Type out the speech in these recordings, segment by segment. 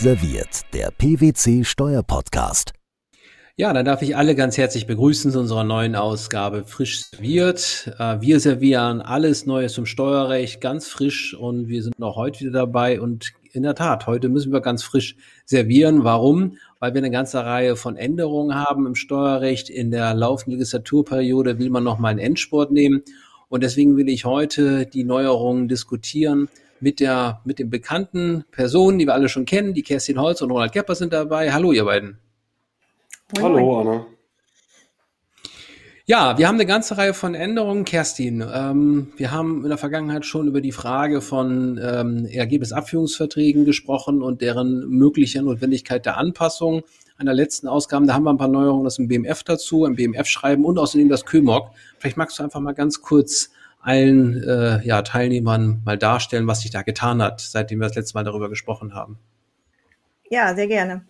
Serviert, der PwC Steuerpodcast. Ja, dann darf ich alle ganz herzlich begrüßen zu unserer neuen Ausgabe Frisch serviert. Äh, wir servieren alles Neues zum Steuerrecht ganz frisch und wir sind auch heute wieder dabei und in der Tat, heute müssen wir ganz frisch servieren. Warum? Weil wir eine ganze Reihe von Änderungen haben im Steuerrecht. In der laufenden Legislaturperiode will man nochmal einen Endsport nehmen und deswegen will ich heute die Neuerungen diskutieren mit der, mit den bekannten Personen, die wir alle schon kennen. Die Kerstin Holz und Ronald Kepper sind dabei. Hallo, ihr beiden. Hallo, Anna. Ja, wir haben eine ganze Reihe von Änderungen. Kerstin, ähm, wir haben in der Vergangenheit schon über die Frage von ähm, Ergebnisabführungsverträgen gesprochen und deren mögliche Notwendigkeit der Anpassung. An der letzten Ausgabe, da haben wir ein paar Neuerungen aus dem BMF dazu, im BMF-Schreiben und außerdem das KÖMOG. Vielleicht magst du einfach mal ganz kurz allen äh, ja, Teilnehmern mal darstellen, was sich da getan hat, seitdem wir das letzte Mal darüber gesprochen haben. Ja, sehr gerne.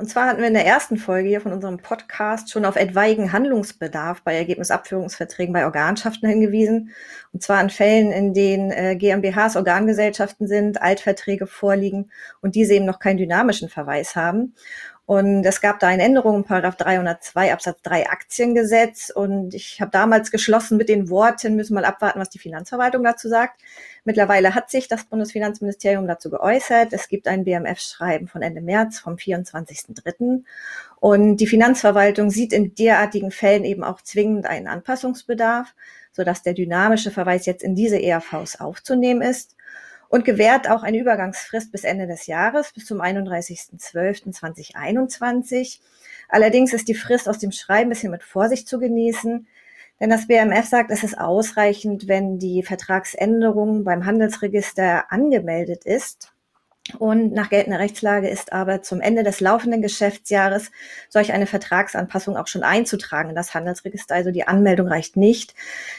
Und zwar hatten wir in der ersten Folge hier von unserem Podcast schon auf etwaigen Handlungsbedarf bei Ergebnisabführungsverträgen bei Organschaften hingewiesen. Und zwar in Fällen, in denen äh, GmbHs Organgesellschaften sind, Altverträge vorliegen und diese eben noch keinen dynamischen Verweis haben. Und es gab da eine Änderung in Paragraph 302 Absatz 3 Aktiengesetz. Und ich habe damals geschlossen mit den Worten, müssen mal abwarten, was die Finanzverwaltung dazu sagt. Mittlerweile hat sich das Bundesfinanzministerium dazu geäußert. Es gibt ein BMF-Schreiben von Ende März vom 24.03. Und die Finanzverwaltung sieht in derartigen Fällen eben auch zwingend einen Anpassungsbedarf, sodass der dynamische Verweis jetzt in diese ERVs aufzunehmen ist und gewährt auch eine Übergangsfrist bis Ende des Jahres, bis zum 31.12.2021. Allerdings ist die Frist aus dem Schreiben ein bisschen mit Vorsicht zu genießen, denn das BMF sagt, es ist ausreichend, wenn die Vertragsänderung beim Handelsregister angemeldet ist und nach geltender Rechtslage ist aber zum Ende des laufenden Geschäftsjahres solch eine Vertragsanpassung auch schon einzutragen in das Handelsregister. Also die Anmeldung reicht nicht.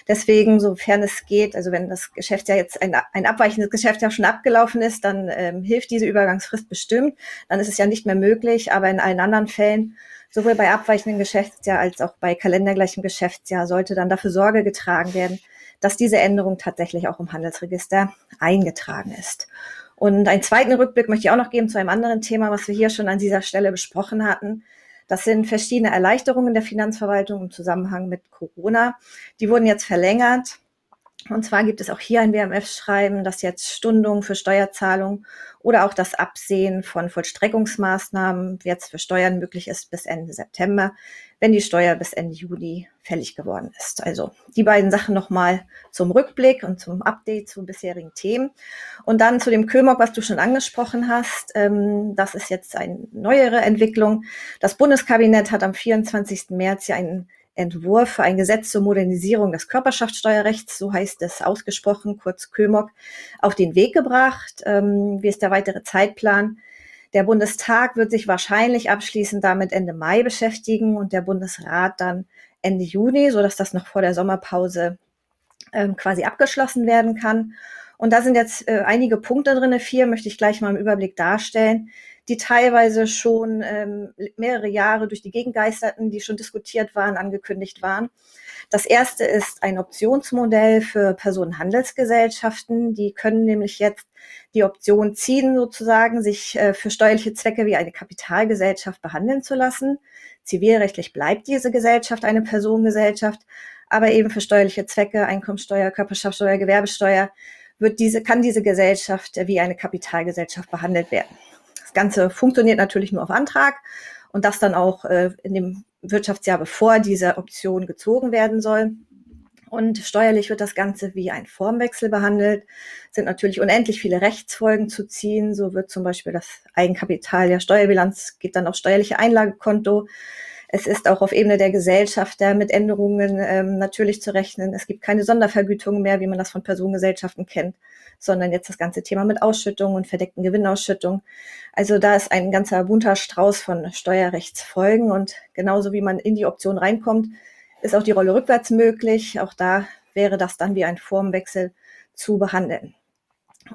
Deswegen, sofern es geht, also wenn das Geschäftsjahr jetzt ein, ein abweichendes Geschäftsjahr schon abgelaufen ist, dann ähm, hilft diese Übergangsfrist bestimmt. Dann ist es ja nicht mehr möglich. Aber in allen anderen Fällen, sowohl bei abweichendem Geschäftsjahr als auch bei kalendergleichem Geschäftsjahr, sollte dann dafür Sorge getragen werden, dass diese Änderung tatsächlich auch im Handelsregister eingetragen ist. Und einen zweiten Rückblick möchte ich auch noch geben zu einem anderen Thema, was wir hier schon an dieser Stelle besprochen hatten. Das sind verschiedene Erleichterungen der Finanzverwaltung im Zusammenhang mit Corona. Die wurden jetzt verlängert. Und zwar gibt es auch hier ein WMF-Schreiben, das jetzt Stundungen für Steuerzahlungen oder auch das Absehen von Vollstreckungsmaßnahmen jetzt für Steuern möglich ist bis Ende September, wenn die Steuer bis Ende Juli fällig geworden ist. Also die beiden Sachen nochmal zum Rückblick und zum Update zu bisherigen Themen. Und dann zu dem Kömok, was du schon angesprochen hast. Ähm, das ist jetzt eine neuere Entwicklung. Das Bundeskabinett hat am 24. März ja einen Entwurf für ein Gesetz zur Modernisierung des Körperschaftssteuerrechts, so heißt es ausgesprochen, kurz Kömok, auf den Weg gebracht. Ähm, wie ist der weitere Zeitplan? Der Bundestag wird sich wahrscheinlich abschließend damit Ende Mai beschäftigen und der Bundesrat dann Ende Juni, so dass das noch vor der Sommerpause ähm, quasi abgeschlossen werden kann. Und da sind jetzt äh, einige Punkte drinne. Vier möchte ich gleich mal im Überblick darstellen, die teilweise schon ähm, mehrere Jahre durch die Gegend geisterten, die schon diskutiert waren, angekündigt waren. Das erste ist ein Optionsmodell für Personenhandelsgesellschaften. Die können nämlich jetzt die Option ziehen, sozusagen, sich äh, für steuerliche Zwecke wie eine Kapitalgesellschaft behandeln zu lassen. Zivilrechtlich bleibt diese Gesellschaft eine Personengesellschaft, aber eben für steuerliche Zwecke, Einkommensteuer, Körperschaftssteuer, Gewerbesteuer, wird diese, kann diese Gesellschaft wie eine Kapitalgesellschaft behandelt werden. Das Ganze funktioniert natürlich nur auf Antrag und das dann auch äh, in dem Wirtschaftsjahr, bevor diese Option gezogen werden soll. Und steuerlich wird das Ganze wie ein Formwechsel behandelt, sind natürlich unendlich viele Rechtsfolgen zu ziehen. So wird zum Beispiel das Eigenkapital der Steuerbilanz geht dann auf steuerliche Einlagekonto. Es ist auch auf Ebene der Gesellschafter mit Änderungen ähm, natürlich zu rechnen. Es gibt keine Sondervergütung mehr, wie man das von Personengesellschaften kennt, sondern jetzt das ganze Thema mit Ausschüttung und verdeckten Gewinnausschüttung. Also da ist ein ganzer bunter Strauß von Steuerrechtsfolgen und genauso wie man in die Option reinkommt, ist auch die Rolle rückwärts möglich. Auch da wäre das dann wie ein Formwechsel zu behandeln.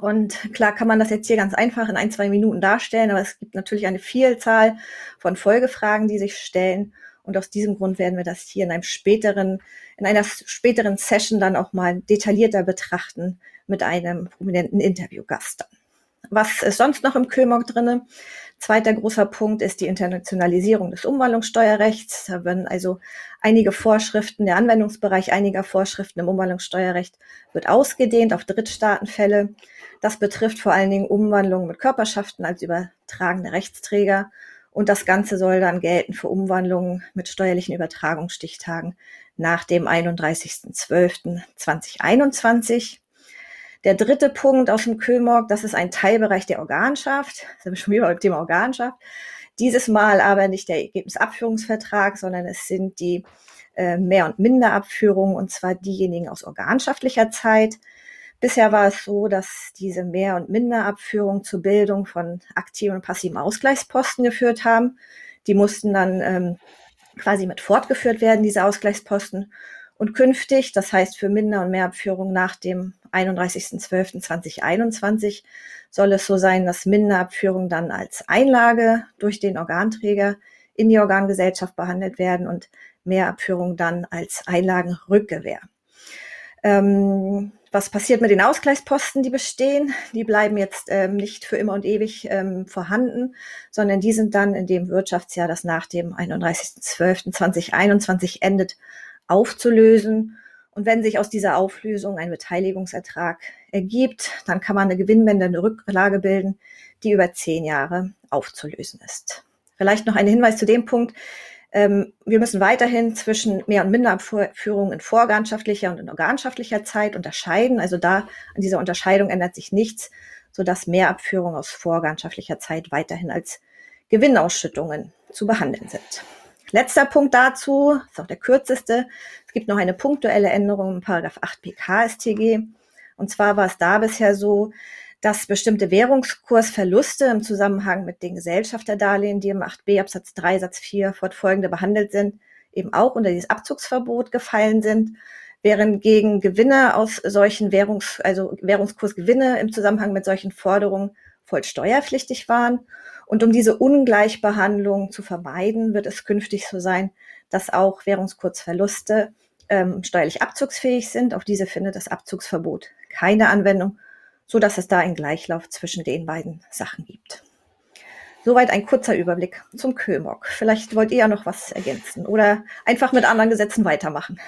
Und klar kann man das jetzt hier ganz einfach in ein, zwei Minuten darstellen, aber es gibt natürlich eine Vielzahl von Folgefragen, die sich stellen. Und aus diesem Grund werden wir das hier in einem späteren, in einer späteren Session dann auch mal detaillierter betrachten mit einem prominenten Interviewgast dann. Was ist sonst noch im KÖMOG drinne? Zweiter großer Punkt ist die Internationalisierung des Umwandlungssteuerrechts. Da werden also einige Vorschriften, der Anwendungsbereich einiger Vorschriften im Umwandlungssteuerrecht wird ausgedehnt auf Drittstaatenfälle. Das betrifft vor allen Dingen Umwandlungen mit Körperschaften als übertragene Rechtsträger. Und das Ganze soll dann gelten für Umwandlungen mit steuerlichen Übertragungsstichtagen nach dem 31.12.2021. Der dritte Punkt aus dem KÖMOG, das ist ein Teilbereich der Organschaft. Da sind wir schon wieder beim Thema Organschaft. Dieses Mal aber nicht der Ergebnisabführungsvertrag, sondern es sind die äh, Mehr- und Minderabführungen, und zwar diejenigen aus organschaftlicher Zeit. Bisher war es so, dass diese Mehr- und Minderabführungen zur Bildung von aktiven und passiven Ausgleichsposten geführt haben. Die mussten dann ähm, quasi mit fortgeführt werden, diese Ausgleichsposten. Und künftig, das heißt für Minder- und Mehrabführung nach dem 31.12.2021, soll es so sein, dass Minderabführung dann als Einlage durch den Organträger in die Organgesellschaft behandelt werden und Mehrabführung dann als Einlagenrückgewehr. Ähm, was passiert mit den Ausgleichsposten, die bestehen? Die bleiben jetzt ähm, nicht für immer und ewig ähm, vorhanden, sondern die sind dann in dem Wirtschaftsjahr, das nach dem 31.12.2021 endet, aufzulösen. Und wenn sich aus dieser Auflösung ein Beteiligungsertrag ergibt, dann kann man eine gewinnmindernde Rücklage bilden, die über zehn Jahre aufzulösen ist. Vielleicht noch ein Hinweis zu dem Punkt. Ähm, wir müssen weiterhin zwischen Mehr- und Minderabführung in vororganschaftlicher und in organschaftlicher Zeit unterscheiden. Also da an dieser Unterscheidung ändert sich nichts, sodass Mehrabführungen aus vororganschaftlicher Zeit weiterhin als Gewinnausschüttungen zu behandeln sind. Letzter Punkt dazu, ist auch der kürzeste. Es gibt noch eine punktuelle Änderung im Paragraph 8 PK-StG. Und zwar war es da bisher so, dass bestimmte Währungskursverluste im Zusammenhang mit den Gesellschafterdarlehen, die im 8b Absatz 3 Satz 4 fortfolgende behandelt sind, eben auch unter dieses Abzugsverbot gefallen sind, während gegen Gewinne aus solchen Währungs, also Währungskursgewinne im Zusammenhang mit solchen Forderungen voll steuerpflichtig waren. Und um diese Ungleichbehandlung zu vermeiden, wird es künftig so sein, dass auch Währungskurzverluste ähm, steuerlich abzugsfähig sind. Auf diese findet das Abzugsverbot keine Anwendung, so dass es da einen Gleichlauf zwischen den beiden Sachen gibt. Soweit ein kurzer Überblick zum Kömok. Vielleicht wollt ihr ja noch was ergänzen oder einfach mit anderen Gesetzen weitermachen.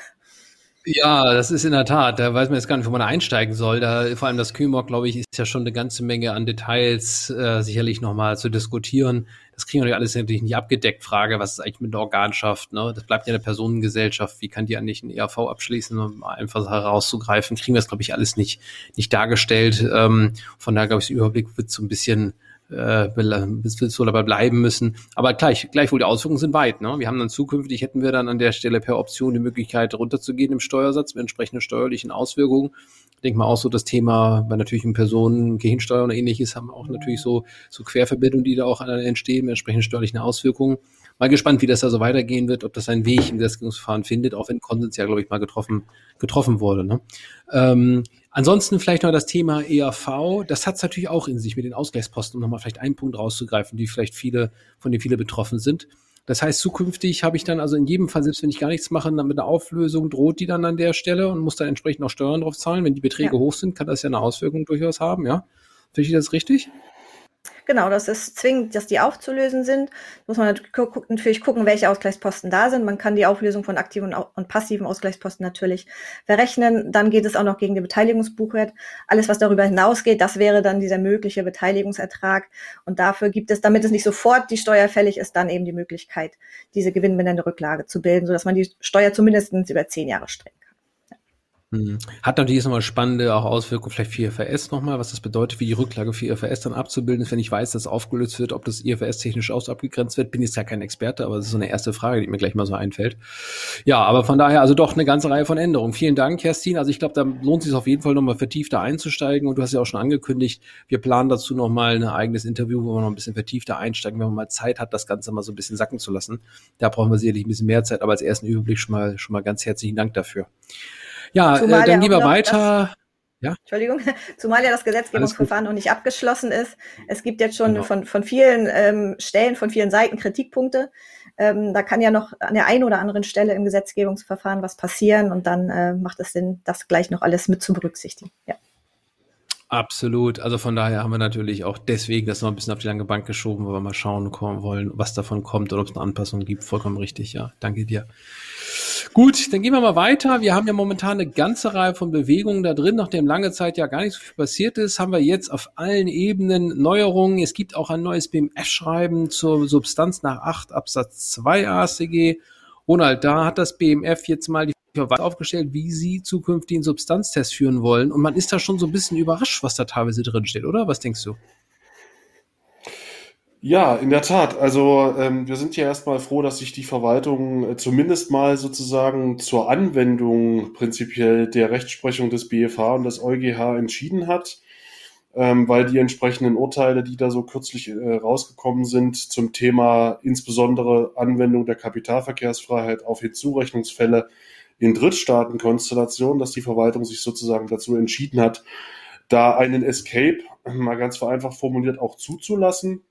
Ja, das ist in der Tat. Da weiß man jetzt gar nicht, wo man einsteigen soll. Da, vor allem das Kümok, glaube ich, ist ja schon eine ganze Menge an Details äh, sicherlich nochmal zu diskutieren. Das kriegen wir alles natürlich nicht abgedeckt. Frage, was ist eigentlich mit der Organschaft? Ne? Das bleibt ja eine Personengesellschaft. Wie kann die eigentlich ein ERV abschließen, um einfach herauszugreifen? Kriegen wir das, glaube ich, alles nicht, nicht dargestellt. Ähm, von daher, glaube ich, der Überblick wird so ein bisschen äh, bis wir dabei bleiben müssen. Aber gleich, gleichwohl die Auswirkungen sind weit. Ne? Wir haben dann zukünftig, hätten wir dann an der Stelle per Option die Möglichkeit runterzugehen im Steuersatz mit entsprechenden steuerlichen Auswirkungen. Ich denke mal auch so das Thema bei natürlichen Personen, Gegensteuer und ähnliches haben auch natürlich so, so Querverbindungen, die da auch entstehen mit entsprechenden steuerlichen Auswirkungen. Mal gespannt, wie das da so weitergehen wird, ob das seinen Weg im Gesetzgebungsverfahren findet, auch wenn Konsens ja, glaube ich, mal getroffen, getroffen wurde. Ne? Ähm, Ansonsten vielleicht noch das Thema ERV. Das hat es natürlich auch in sich mit den Ausgleichsposten, um nochmal vielleicht einen Punkt rauszugreifen, die vielleicht viele, von denen viele betroffen sind. Das heißt, zukünftig habe ich dann also in jedem Fall, selbst wenn ich gar nichts mache, dann mit einer Auflösung droht die dann an der Stelle und muss dann entsprechend auch Steuern drauf zahlen. Wenn die Beträge ja. hoch sind, kann das ja eine Auswirkung durchaus haben, ja. Finde ich das richtig? Genau, das ist zwingend, dass die aufzulösen sind. Muss man natürlich gucken, welche Ausgleichsposten da sind. Man kann die Auflösung von aktiven und passiven Ausgleichsposten natürlich verrechnen. Dann geht es auch noch gegen den Beteiligungsbuchwert. Alles, was darüber hinausgeht, das wäre dann dieser mögliche Beteiligungsertrag. Und dafür gibt es, damit es nicht sofort die Steuer fällig ist, dann eben die Möglichkeit, diese gewinnbindende Rücklage zu bilden, sodass man die Steuer zumindest über zehn Jahre streckt. Mhm. Hat natürlich nochmal spannende auch Auswirkungen vielleicht für IFRS nochmal, was das bedeutet, wie die Rücklage für IFRS dann abzubilden ist, wenn ich weiß, dass aufgelöst wird, ob das IFRS technisch aus abgegrenzt wird. Bin jetzt ja kein Experte, aber das ist so eine erste Frage, die mir gleich mal so einfällt. Ja, aber von daher also doch eine ganze Reihe von Änderungen. Vielen Dank, Kerstin. Also ich glaube, da lohnt es sich auf jeden Fall nochmal vertiefter einzusteigen und du hast ja auch schon angekündigt, wir planen dazu nochmal ein eigenes Interview, wo wir noch ein bisschen vertiefter einsteigen, wenn man mal Zeit hat, das Ganze mal so ein bisschen sacken zu lassen. Da brauchen wir sicherlich ein bisschen mehr Zeit, aber als ersten Überblick schon mal, schon mal ganz herzlichen Dank dafür. Ja, äh, dann lieber weiter. Ja? Entschuldigung, zumal ja das Gesetzgebungsverfahren noch nicht abgeschlossen ist. Es gibt jetzt schon genau. von, von vielen ähm, Stellen, von vielen Seiten Kritikpunkte. Ähm, da kann ja noch an der einen oder anderen Stelle im Gesetzgebungsverfahren was passieren und dann äh, macht es Sinn, das gleich noch alles mit zu berücksichtigen. Ja. Absolut. Also von daher haben wir natürlich auch deswegen das noch ein bisschen auf die lange Bank geschoben, weil wir mal schauen wollen, was davon kommt oder ob es eine Anpassung gibt. Vollkommen richtig, ja. Danke dir. Gut, dann gehen wir mal weiter. Wir haben ja momentan eine ganze Reihe von Bewegungen da drin. Nachdem lange Zeit ja gar nicht so viel passiert ist, haben wir jetzt auf allen Ebenen Neuerungen. Es gibt auch ein neues BMF-Schreiben zur Substanz nach 8 Absatz 2 ASCG. Ronald, da hat das BMF jetzt mal die aufgestellt, wie sie zukünftig einen Substanztest führen wollen. Und man ist da schon so ein bisschen überrascht, was da teilweise drin steht, oder? Was denkst du? Ja, in der Tat. Also ähm, wir sind ja erstmal froh, dass sich die Verwaltung äh, zumindest mal sozusagen zur Anwendung prinzipiell der Rechtsprechung des BFH und des EuGH entschieden hat, ähm, weil die entsprechenden Urteile, die da so kürzlich äh, rausgekommen sind zum Thema insbesondere Anwendung der Kapitalverkehrsfreiheit auf Hinzurechnungsfälle in Drittstaatenkonstellationen, dass die Verwaltung sich sozusagen dazu entschieden hat, da einen Escape, mal ganz vereinfacht formuliert, auch zuzulassen.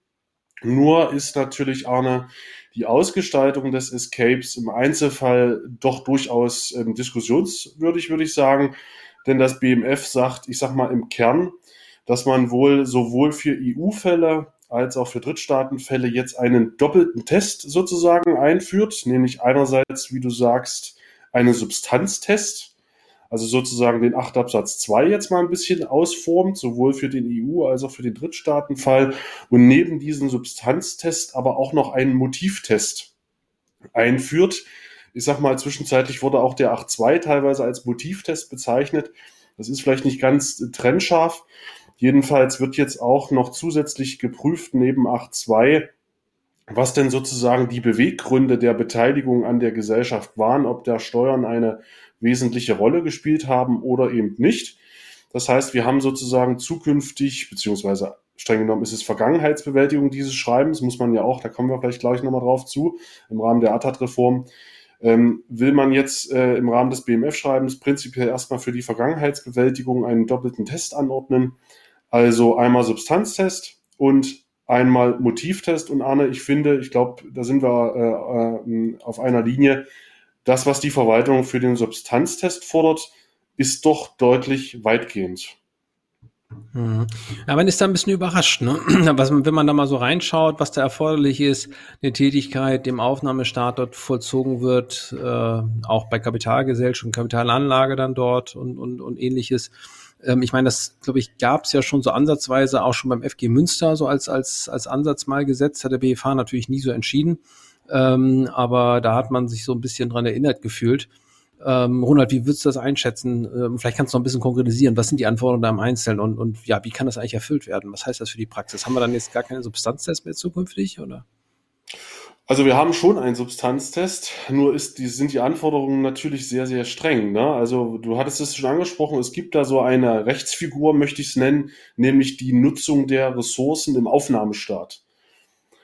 Nur ist natürlich, Arne, die Ausgestaltung des Escapes im Einzelfall doch durchaus ähm, diskussionswürdig, würde ich sagen. Denn das BMF sagt, ich sag mal im Kern, dass man wohl sowohl für EU-Fälle als auch für Drittstaatenfälle jetzt einen doppelten Test sozusagen einführt, nämlich einerseits, wie du sagst, einen Substanztest, also sozusagen den 8 Absatz 2 jetzt mal ein bisschen ausformt, sowohl für den EU- als auch für den Drittstaatenfall und neben diesem Substanztest aber auch noch einen Motivtest einführt. Ich sag mal, zwischenzeitlich wurde auch der 8.2 teilweise als Motivtest bezeichnet. Das ist vielleicht nicht ganz trennscharf. Jedenfalls wird jetzt auch noch zusätzlich geprüft neben 8.2, was denn sozusagen die Beweggründe der Beteiligung an der Gesellschaft waren, ob der Steuern eine wesentliche Rolle gespielt haben oder eben nicht. Das heißt, wir haben sozusagen zukünftig, beziehungsweise streng genommen ist es Vergangenheitsbewältigung dieses Schreibens, muss man ja auch, da kommen wir vielleicht gleich nochmal drauf zu, im Rahmen der ATAT-Reform, ähm, will man jetzt äh, im Rahmen des BMF-Schreibens prinzipiell erstmal für die Vergangenheitsbewältigung einen doppelten Test anordnen. Also einmal Substanztest und einmal Motivtest. Und Arne, ich finde, ich glaube, da sind wir äh, äh, auf einer Linie, das, was die Verwaltung für den Substanztest fordert, ist doch deutlich weitgehend. Mhm. Ja, man ist da ein bisschen überrascht, ne? Was, wenn man da mal so reinschaut, was da erforderlich ist, eine Tätigkeit dem Aufnahmestaat dort vollzogen wird, äh, auch bei Kapitalgesellschaft, Kapitalanlage dann dort und, und, und ähnliches. Ähm, ich meine, das, glaube ich, gab es ja schon so ansatzweise auch schon beim FG Münster so als, als, als Ansatz mal gesetzt, hat der BFH natürlich nie so entschieden. Ähm, aber da hat man sich so ein bisschen dran erinnert gefühlt. Ähm, Ronald, wie würdest du das einschätzen? Ähm, vielleicht kannst du noch ein bisschen konkretisieren. Was sind die Anforderungen da im Einzelnen und, und ja, wie kann das eigentlich erfüllt werden? Was heißt das für die Praxis? Haben wir dann jetzt gar keine Substanztests mehr zukünftig oder? Also wir haben schon einen Substanztest, nur ist die, sind die Anforderungen natürlich sehr, sehr streng. Ne? Also du hattest es schon angesprochen, es gibt da so eine Rechtsfigur, möchte ich es nennen, nämlich die Nutzung der Ressourcen im Aufnahmestaat.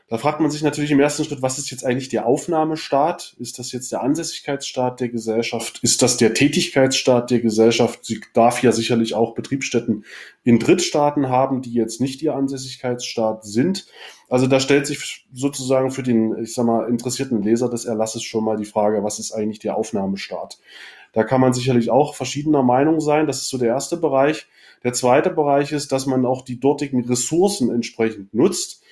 Da fragt man sich natürlich im ersten Schritt, was ist jetzt eigentlich der Aufnahmestaat? Ist das jetzt der Ansässigkeitsstaat der Gesellschaft? Ist das der Tätigkeitsstaat der Gesellschaft? Sie darf ja sicherlich auch Betriebsstätten in Drittstaaten haben, die jetzt nicht ihr Ansässigkeitsstaat sind. Also da stellt sich sozusagen für den, ich sag mal, interessierten Leser des Erlasses schon mal die Frage, was ist eigentlich der Aufnahmestaat? Da kann man sicherlich auch verschiedener Meinung sein. Das ist so der erste Bereich. Der zweite Bereich ist, dass man auch die dortigen Ressourcen entsprechend nutzt.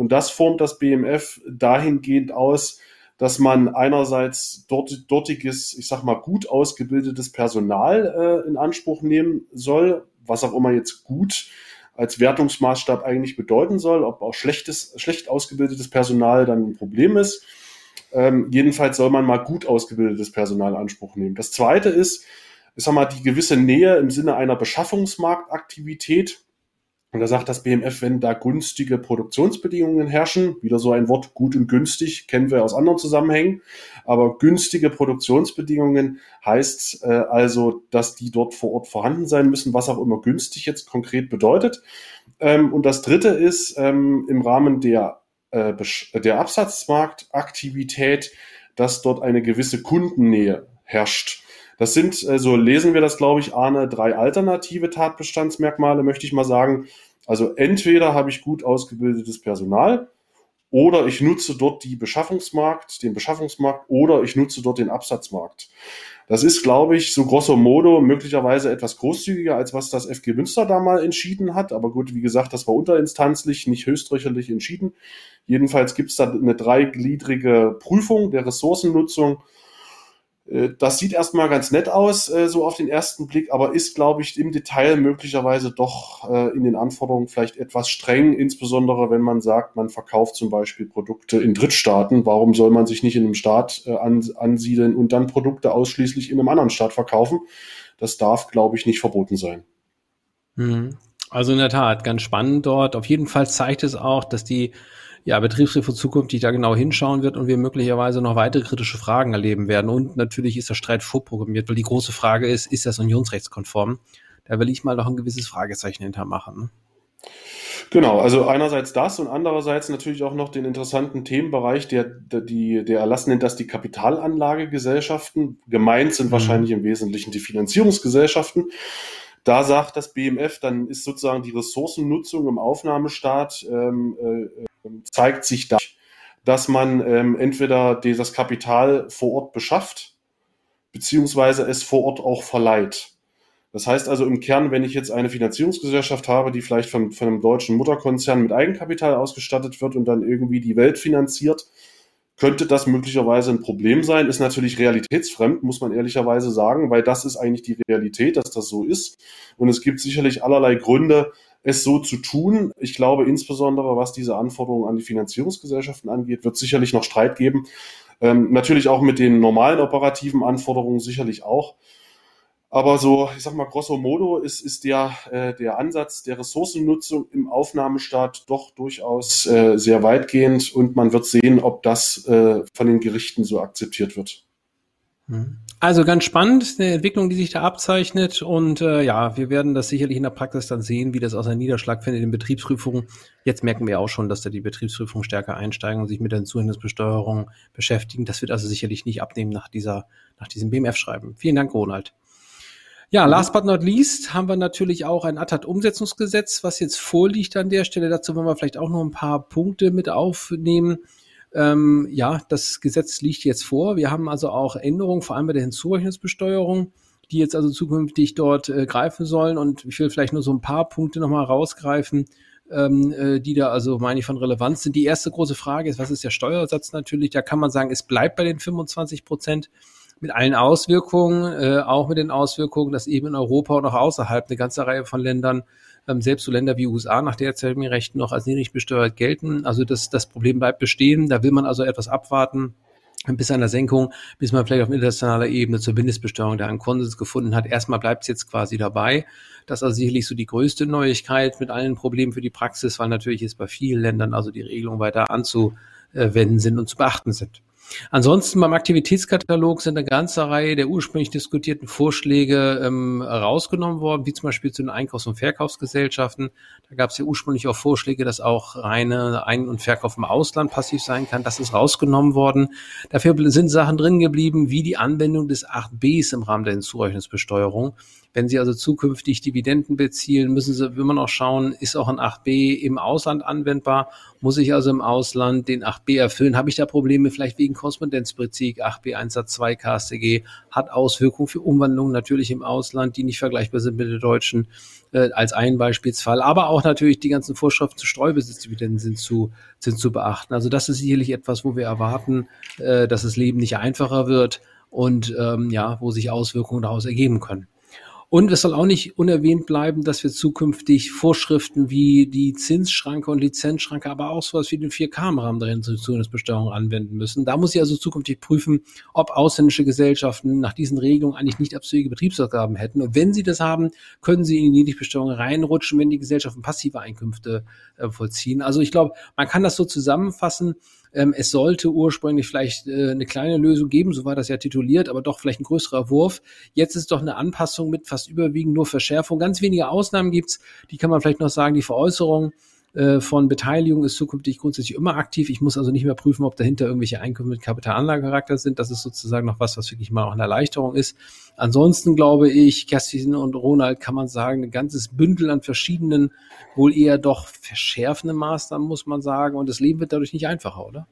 Und das formt das BMF dahingehend aus, dass man einerseits dort, dortiges, ich sag mal, gut ausgebildetes Personal äh, in Anspruch nehmen soll, was auch immer jetzt gut als Wertungsmaßstab eigentlich bedeuten soll, ob auch schlechtes, schlecht ausgebildetes Personal dann ein Problem ist. Ähm, jedenfalls soll man mal gut ausgebildetes Personal in Anspruch nehmen. Das zweite ist, ich sag mal, die gewisse Nähe im Sinne einer Beschaffungsmarktaktivität und da sagt das BMF, wenn da günstige Produktionsbedingungen herrschen, wieder so ein Wort, gut und günstig, kennen wir aus anderen Zusammenhängen, aber günstige Produktionsbedingungen heißt äh, also, dass die dort vor Ort vorhanden sein müssen, was auch immer günstig jetzt konkret bedeutet. Ähm, und das Dritte ist ähm, im Rahmen der, äh, der Absatzmarktaktivität, dass dort eine gewisse Kundennähe herrscht. Das sind, äh, so lesen wir das, glaube ich, Arne, drei alternative Tatbestandsmerkmale, möchte ich mal sagen. Also entweder habe ich gut ausgebildetes Personal oder ich nutze dort die Beschaffungsmarkt, den Beschaffungsmarkt oder ich nutze dort den Absatzmarkt. Das ist, glaube ich, so grosso modo möglicherweise etwas großzügiger, als was das FG Münster da mal entschieden hat. Aber gut, wie gesagt, das war unterinstanzlich, nicht höchstrichterlich entschieden. Jedenfalls gibt es da eine dreigliedrige Prüfung der Ressourcennutzung das sieht erstmal ganz nett aus, äh, so auf den ersten Blick, aber ist, glaube ich, im Detail möglicherweise doch äh, in den Anforderungen vielleicht etwas streng, insbesondere wenn man sagt, man verkauft zum Beispiel Produkte in Drittstaaten. Warum soll man sich nicht in einem Staat ansiedeln und dann Produkte ausschließlich in einem anderen Staat verkaufen? Das darf, glaube ich, nicht verboten sein. Mhm. Also in der Tat, ganz spannend dort. Auf jeden Fall zeigt es auch, dass die ja, Betriebsräte zukünftig da genau hinschauen wird und wir möglicherweise noch weitere kritische Fragen erleben werden. Und natürlich ist der Streit vorprogrammiert, weil die große Frage ist, ist das unionsrechtskonform? Da will ich mal noch ein gewisses Fragezeichen hintermachen. Ne? Genau, also einerseits das und andererseits natürlich auch noch den interessanten Themenbereich, der, der, die, der Erlass nennt das die Kapitalanlagegesellschaften. Gemeint sind mhm. wahrscheinlich im Wesentlichen die Finanzierungsgesellschaften. Da sagt das BMF, dann ist sozusagen die Ressourcennutzung im Aufnahmestaat ähm, äh, zeigt sich da, dass man ähm, entweder das Kapital vor Ort beschafft, beziehungsweise es vor Ort auch verleiht. Das heißt also im Kern, wenn ich jetzt eine Finanzierungsgesellschaft habe, die vielleicht von, von einem deutschen Mutterkonzern mit Eigenkapital ausgestattet wird und dann irgendwie die Welt finanziert, könnte das möglicherweise ein Problem sein. Ist natürlich realitätsfremd, muss man ehrlicherweise sagen, weil das ist eigentlich die Realität, dass das so ist. Und es gibt sicherlich allerlei Gründe, es so zu tun. Ich glaube, insbesondere was diese Anforderungen an die Finanzierungsgesellschaften angeht, wird sicherlich noch Streit geben. Ähm, natürlich auch mit den normalen operativen Anforderungen sicherlich auch. Aber so, ich sag mal, grosso modo ist, ist der, äh, der Ansatz der Ressourcennutzung im Aufnahmestaat doch durchaus äh, sehr weitgehend und man wird sehen, ob das äh, von den Gerichten so akzeptiert wird. Mhm. Also ganz spannend, eine Entwicklung, die sich da abzeichnet. Und äh, ja, wir werden das sicherlich in der Praxis dann sehen, wie das aus einem Niederschlag findet in Betriebsprüfungen. Jetzt merken wir auch schon, dass da die Betriebsprüfungen stärker einsteigen und sich mit der Zuhältnisbesteuerung beschäftigen. Das wird also sicherlich nicht abnehmen nach dieser, nach diesem BMF-Schreiben. Vielen Dank, Ronald. Ja, last but not least haben wir natürlich auch ein ATAT-Umsetzungsgesetz, was jetzt vorliegt an der Stelle. Dazu wollen wir vielleicht auch noch ein paar Punkte mit aufnehmen. Ähm, ja, das Gesetz liegt jetzt vor. Wir haben also auch Änderungen, vor allem bei der Hinzurechnungsbesteuerung, die jetzt also zukünftig dort äh, greifen sollen. Und ich will vielleicht nur so ein paar Punkte nochmal rausgreifen, ähm, äh, die da also, meine ich, von Relevanz sind. Die erste große Frage ist, was ist der Steuersatz natürlich? Da kann man sagen, es bleibt bei den 25 Prozent mit allen Auswirkungen, äh, auch mit den Auswirkungen, dass eben in Europa und auch außerhalb eine ganze Reihe von Ländern ähm, selbst so Länder wie USA nach derzeitigen Rechten noch als niedrig besteuert gelten. Also das, das Problem bleibt bestehen. Da will man also etwas abwarten bis einer Senkung, bis man vielleicht auf internationaler Ebene zur Mindestbesteuerung da einen Konsens gefunden hat. Erstmal bleibt es jetzt quasi dabei. Das ist also sicherlich so die größte Neuigkeit mit allen Problemen für die Praxis, weil natürlich ist bei vielen Ländern also die Regelungen weiter anzuwenden sind und zu beachten sind. Ansonsten beim Aktivitätskatalog sind eine ganze Reihe der ursprünglich diskutierten Vorschläge ähm, rausgenommen worden, wie zum Beispiel zu den Einkaufs- und Verkaufsgesellschaften. Da gab es ja ursprünglich auch Vorschläge, dass auch reine Ein- und Verkauf im Ausland passiv sein kann. Das ist rausgenommen worden. Dafür sind Sachen drin geblieben, wie die Anwendung des 8bs im Rahmen der Hinzurechnungsbesteuerung. Wenn Sie also zukünftig Dividenden bezielen, müssen Sie immer noch schauen, ist auch ein 8b im Ausland anwendbar? Muss ich also im Ausland den 8b erfüllen? Habe ich da Probleme vielleicht wegen Korrespondenzprinzip? 8b 1 Satz 2 KStG hat Auswirkungen für Umwandlungen natürlich im Ausland, die nicht vergleichbar sind mit der deutschen äh, als ein Beispielsfall. Aber auch natürlich die ganzen Vorschriften zu Streubesitzdividenden sind zu, sind zu beachten. Also das ist sicherlich etwas, wo wir erwarten, äh, dass das Leben nicht einfacher wird und ähm, ja, wo sich Auswirkungen daraus ergeben können. Und es soll auch nicht unerwähnt bleiben, dass wir zukünftig Vorschriften wie die Zinsschranke und Lizenzschranke, aber auch sowas wie den 4K im Rahmen der Institutionsbesteuerung anwenden müssen. Da muss ich also zukünftig prüfen, ob ausländische Gesellschaften nach diesen Regelungen eigentlich nicht abzügige Betriebsausgaben hätten. Und wenn sie das haben, können sie in die Niedrigbesteuerung reinrutschen, wenn die Gesellschaften passive Einkünfte äh, vollziehen. Also ich glaube, man kann das so zusammenfassen. Ähm, es sollte ursprünglich vielleicht äh, eine kleine Lösung geben, so war das ja tituliert, aber doch vielleicht ein größerer Wurf. Jetzt ist doch eine Anpassung mit überwiegend nur Verschärfung. Ganz wenige Ausnahmen gibt's, die kann man vielleicht noch sagen, die Veräußerung äh, von Beteiligung ist zukünftig grundsätzlich immer aktiv. Ich muss also nicht mehr prüfen, ob dahinter irgendwelche Einkünfte mit Kapitalanlagecharakter sind. Das ist sozusagen noch was, was wirklich mal auch eine Erleichterung ist. Ansonsten glaube ich, Kerstin und Ronald kann man sagen, ein ganzes Bündel an verschiedenen, wohl eher doch verschärfenden Maßnahmen, muss man sagen. Und das Leben wird dadurch nicht einfacher, oder?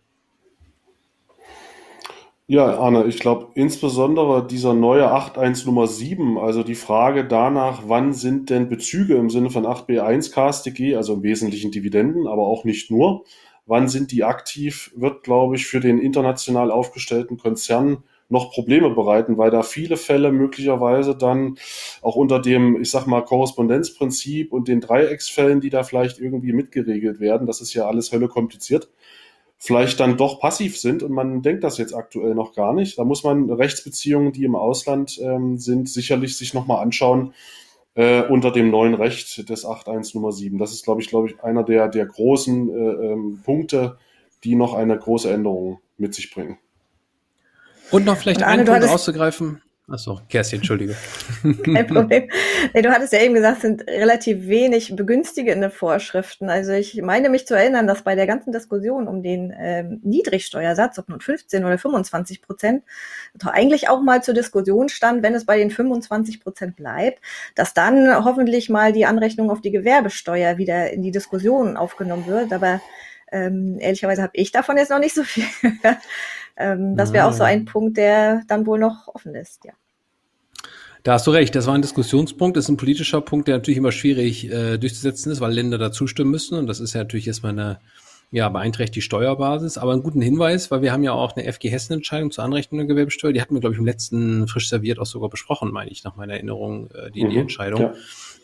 Ja, Arne, ich glaube insbesondere dieser neue 8.1 Nummer 7, also die Frage danach, wann sind denn Bezüge im Sinne von 8b1 KSTG, also im Wesentlichen Dividenden, aber auch nicht nur, wann sind die aktiv, wird, glaube ich, für den international aufgestellten Konzern noch Probleme bereiten, weil da viele Fälle möglicherweise dann auch unter dem, ich sag mal, Korrespondenzprinzip und den Dreiecksfällen, die da vielleicht irgendwie mitgeregelt werden, das ist ja alles Hölle kompliziert, vielleicht dann doch passiv sind und man denkt das jetzt aktuell noch gar nicht. Da muss man Rechtsbeziehungen, die im Ausland ähm, sind, sicherlich sich nochmal anschauen äh, unter dem neuen Recht des 8.1 Nummer 7. Das ist, glaube ich, glaube ich, einer der, der großen äh, ähm, Punkte, die noch eine große Änderung mit sich bringen. Und noch vielleicht einen Punkt auszugreifen, Achso, Kerstin, Entschuldige. Kein Problem. Nee, du hattest ja eben gesagt, es sind relativ wenig begünstigende Vorschriften. Also ich meine mich zu erinnern, dass bei der ganzen Diskussion um den ähm, Niedrigsteuersatz, ob nun 15 oder 25 Prozent, eigentlich auch mal zur Diskussion stand, wenn es bei den 25 Prozent bleibt, dass dann hoffentlich mal die Anrechnung auf die Gewerbesteuer wieder in die Diskussion aufgenommen wird. Aber ähm, ehrlicherweise habe ich davon jetzt noch nicht so viel gehört. Ähm, das wäre auch so ein Punkt, der dann wohl noch offen ist, ja. Da hast du recht, das war ein Diskussionspunkt, das ist ein politischer Punkt, der natürlich immer schwierig äh, durchzusetzen ist, weil Länder da zustimmen müssen. Und das ist ja natürlich erstmal eine ja, beeinträchtigt Steuerbasis, aber einen guten Hinweis, weil wir haben ja auch eine FG Hessen-Entscheidung zur Anrechnung der Gewerbesteuer, die hatten wir, glaube ich, im letzten frisch serviert auch sogar besprochen, meine ich, nach meiner Erinnerung, äh, die, mhm, die Entscheidung. Ja.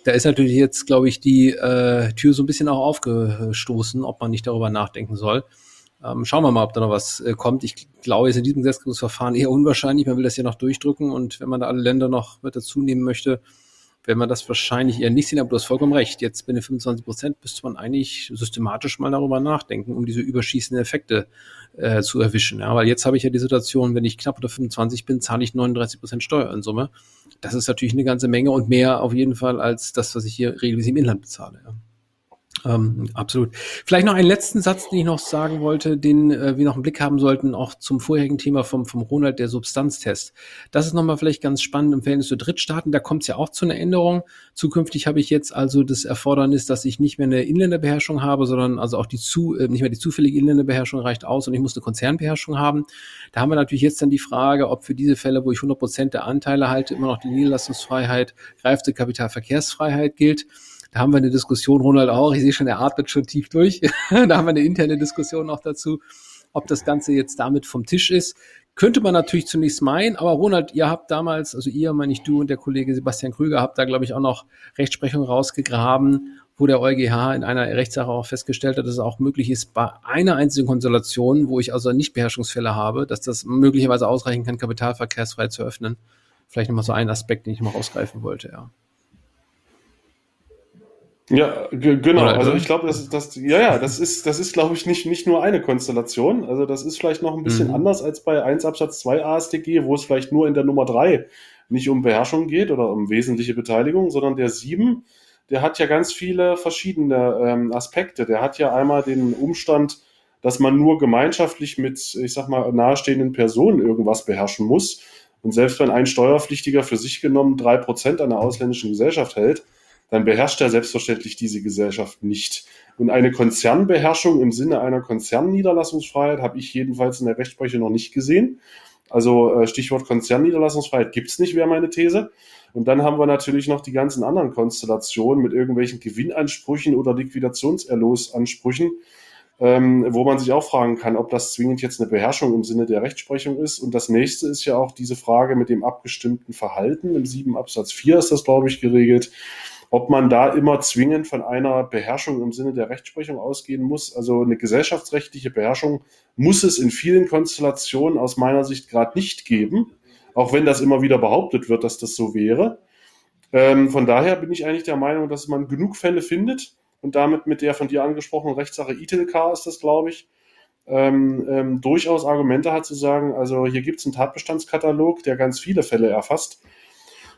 Da ist natürlich jetzt, glaube ich, die äh, Tür so ein bisschen auch aufgestoßen, ob man nicht darüber nachdenken soll. Ähm, schauen wir mal, ob da noch was äh, kommt. Ich glaube, ist in diesem Gesetzgebungsverfahren eher unwahrscheinlich. Man will das ja noch durchdrücken und wenn man da alle Länder noch mit dazu nehmen möchte, werden wir das wahrscheinlich eher nicht sehen, aber du hast vollkommen recht. Jetzt bei den 25 Prozent müsste man eigentlich systematisch mal darüber nachdenken, um diese überschießenden Effekte äh, zu erwischen. Ja, weil jetzt habe ich ja die Situation, wenn ich knapp unter 25 bin, zahle ich 39 Prozent Steuer in Summe. Das ist natürlich eine ganze Menge und mehr auf jeden Fall als das, was ich hier regelmäßig im Inland bezahle. Ja. Ähm, absolut. Vielleicht noch einen letzten Satz, den ich noch sagen wollte, den äh, wir noch im Blick haben sollten, auch zum vorherigen Thema vom, vom Ronald, der Substanztest. Das ist nochmal vielleicht ganz spannend im Verhältnis zu Drittstaaten. Da kommt es ja auch zu einer Änderung. Zukünftig habe ich jetzt also das Erfordernis, dass ich nicht mehr eine Inländerbeherrschung habe, sondern also auch die zu, äh, nicht mehr die zufällige Inländerbeherrschung reicht aus und ich muss eine Konzernbeherrschung haben. Da haben wir natürlich jetzt dann die Frage, ob für diese Fälle, wo ich 100 Prozent der Anteile halte, immer noch die Niederlassungsfreiheit, greifte Kapitalverkehrsfreiheit gilt. Da haben wir eine Diskussion, Ronald auch, ich sehe schon, er atmet schon tief durch. da haben wir eine interne Diskussion noch dazu, ob das Ganze jetzt damit vom Tisch ist. Könnte man natürlich zunächst meinen, aber Ronald, ihr habt damals, also ihr, meine ich du und der Kollege Sebastian Krüger, habt da, glaube ich, auch noch Rechtsprechung rausgegraben, wo der EuGH in einer Rechtssache auch festgestellt hat, dass es auch möglich ist, bei einer einzigen Konstellation, wo ich also nicht Beherrschungsfälle habe, dass das möglicherweise ausreichen kann, kapitalverkehrsfrei zu öffnen. Vielleicht nochmal so ein Aspekt, den ich mal rausgreifen wollte, ja. Ja, genau. Oder also ich glaube, das, das, ja, ja, das ist, das ist, glaube ich, nicht, nicht nur eine Konstellation. Also das ist vielleicht noch ein bisschen mhm. anders als bei 1 Absatz 2 ASDG, wo es vielleicht nur in der Nummer 3 nicht um Beherrschung geht oder um wesentliche Beteiligung, sondern der 7, der hat ja ganz viele verschiedene ähm, Aspekte. Der hat ja einmal den Umstand, dass man nur gemeinschaftlich mit, ich sag mal, nahestehenden Personen irgendwas beherrschen muss. Und selbst wenn ein Steuerpflichtiger für sich genommen drei Prozent einer ausländischen Gesellschaft hält, dann beherrscht er selbstverständlich diese Gesellschaft nicht. Und eine Konzernbeherrschung im Sinne einer Konzernniederlassungsfreiheit habe ich jedenfalls in der Rechtsprechung noch nicht gesehen. Also äh, Stichwort Konzernniederlassungsfreiheit gibt es nicht, wäre meine These. Und dann haben wir natürlich noch die ganzen anderen Konstellationen mit irgendwelchen Gewinnansprüchen oder Liquidationserlosansprüchen, ähm, wo man sich auch fragen kann, ob das zwingend jetzt eine Beherrschung im Sinne der Rechtsprechung ist. Und das nächste ist ja auch diese Frage mit dem abgestimmten Verhalten. Im 7 Absatz 4 ist das, glaube ich, geregelt ob man da immer zwingend von einer Beherrschung im Sinne der Rechtsprechung ausgehen muss. Also eine gesellschaftsrechtliche Beherrschung muss es in vielen Konstellationen aus meiner Sicht gerade nicht geben, auch wenn das immer wieder behauptet wird, dass das so wäre. Ähm, von daher bin ich eigentlich der Meinung, dass man genug Fälle findet und damit mit der von dir angesprochenen Rechtssache ITILK ist das, glaube ich, ähm, ähm, durchaus Argumente hat zu sagen, also hier gibt es einen Tatbestandskatalog, der ganz viele Fälle erfasst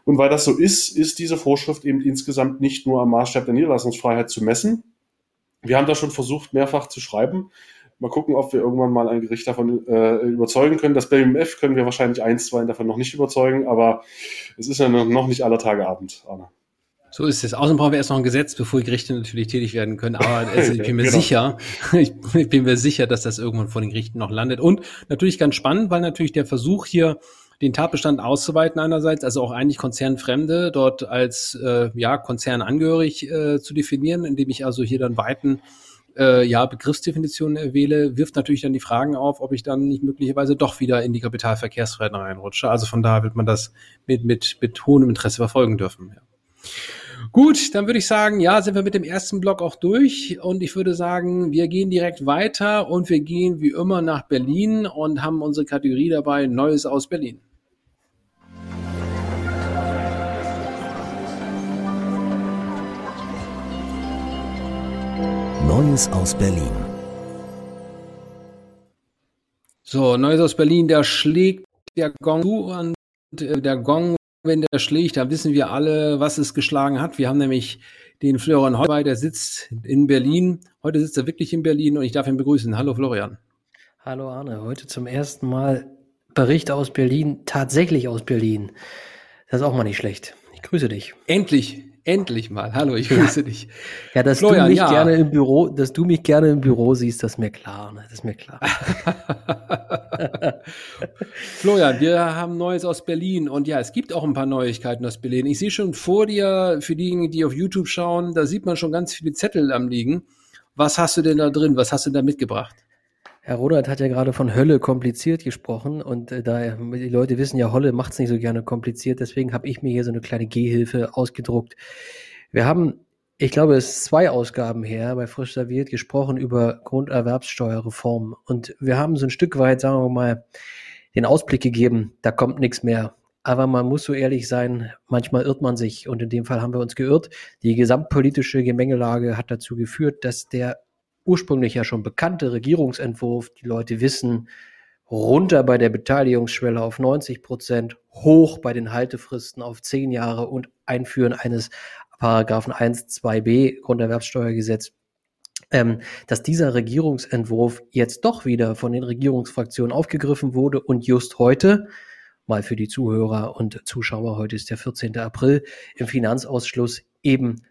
und weil das so ist, ist diese Vorschrift eben insgesamt nicht nur am Maßstab der Niederlassungsfreiheit zu messen, wir haben da schon versucht, mehrfach zu schreiben. Mal gucken, ob wir irgendwann mal ein Gericht davon äh, überzeugen können. Das BMF können wir wahrscheinlich eins, zwei davon noch nicht überzeugen, aber es ist ja noch nicht aller Tage Abend, Arne. So ist es. Außerdem brauchen wir erst noch ein Gesetz, bevor die Gerichte natürlich tätig werden können. Aber also ich bin mir genau. sicher, ich, ich bin mir sicher, dass das irgendwann vor den Gerichten noch landet. Und natürlich ganz spannend, weil natürlich der Versuch hier den Tatbestand auszuweiten einerseits, also auch eigentlich Konzernfremde dort als äh, ja Konzernangehörig äh, zu definieren, indem ich also hier dann weiten äh, ja, Begriffsdefinitionen erwähle, wirft natürlich dann die Fragen auf, ob ich dann nicht möglicherweise doch wieder in die Kapitalverkehrsfreiheit reinrutsche. Also von daher wird man das mit, mit, mit hohem Interesse verfolgen dürfen. Ja. Gut, dann würde ich sagen, ja, sind wir mit dem ersten Block auch durch und ich würde sagen, wir gehen direkt weiter und wir gehen wie immer nach Berlin und haben unsere Kategorie dabei Neues aus Berlin. Neues aus Berlin. So, Neues aus Berlin, da schlägt der Gong zu und äh, der Gong wenn der schlägt, dann wissen wir alle, was es geschlagen hat. Wir haben nämlich den Florian Heu, der sitzt in Berlin. Heute sitzt er wirklich in Berlin und ich darf ihn begrüßen. Hallo Florian. Hallo Arne, heute zum ersten Mal Bericht aus Berlin, tatsächlich aus Berlin. Das ist auch mal nicht schlecht. Ich grüße dich. Endlich, Endlich mal. Hallo, ich grüße ja. dich. Ja, dass Florian, du mich ja. gerne im Büro, dass du mich gerne im Büro siehst, das ist mir klar. Ne? Das ist mir klar. Florian, wir haben Neues aus Berlin und ja, es gibt auch ein paar Neuigkeiten aus Berlin. Ich sehe schon vor dir, für diejenigen, die auf YouTube schauen, da sieht man schon ganz viele Zettel am liegen. Was hast du denn da drin? Was hast du da mitgebracht? Herr Rodert hat ja gerade von Hölle kompliziert gesprochen und äh, da die Leute wissen ja, Holle macht's nicht so gerne kompliziert, deswegen habe ich mir hier so eine kleine Gehhilfe ausgedruckt. Wir haben, ich glaube, es ist zwei Ausgaben her bei Frisch Serviert gesprochen über Grunderwerbssteuerreform und wir haben so ein Stück weit, sagen wir mal, den Ausblick gegeben, da kommt nichts mehr. Aber man muss so ehrlich sein, manchmal irrt man sich und in dem Fall haben wir uns geirrt. Die gesamtpolitische Gemengelage hat dazu geführt, dass der ursprünglich ja schon bekannte Regierungsentwurf. Die Leute wissen, runter bei der Beteiligungsschwelle auf 90 Prozent, hoch bei den Haltefristen auf 10 Jahre und Einführen eines Paragraphen 1, 2b Grunderwerbssteuergesetz, ähm, dass dieser Regierungsentwurf jetzt doch wieder von den Regierungsfraktionen aufgegriffen wurde und just heute, mal für die Zuhörer und Zuschauer, heute ist der 14. April, im Finanzausschuss eben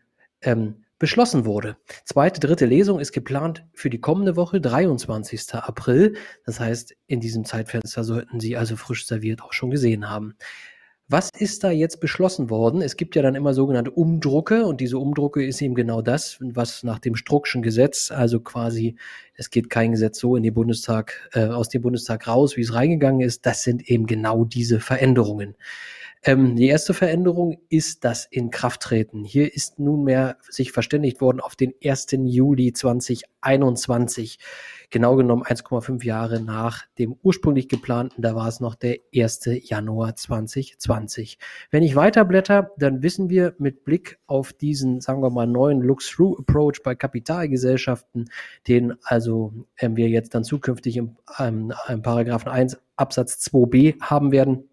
ähm, beschlossen wurde. Zweite, dritte Lesung ist geplant für die kommende Woche, 23. April. Das heißt, in diesem Zeitfenster sollten Sie also frisch serviert auch schon gesehen haben. Was ist da jetzt beschlossen worden? Es gibt ja dann immer sogenannte Umdrucke und diese Umdrucke ist eben genau das, was nach dem Struckschen Gesetz, also quasi, es geht kein Gesetz so in den Bundestag, äh, aus dem Bundestag raus, wie es reingegangen ist. Das sind eben genau diese Veränderungen. Ähm, die erste Veränderung ist das Inkrafttreten. Hier ist nunmehr sich verständigt worden auf den 1. Juli 2021. Genau genommen 1,5 Jahre nach dem ursprünglich geplanten, da war es noch der 1. Januar 2020. Wenn ich weiterblätter, dann wissen wir mit Blick auf diesen, sagen wir mal, neuen Look-Through-Approach bei Kapitalgesellschaften, den also ähm, wir jetzt dann zukünftig im, ähm, im Paragraphen 1 Absatz 2b haben werden,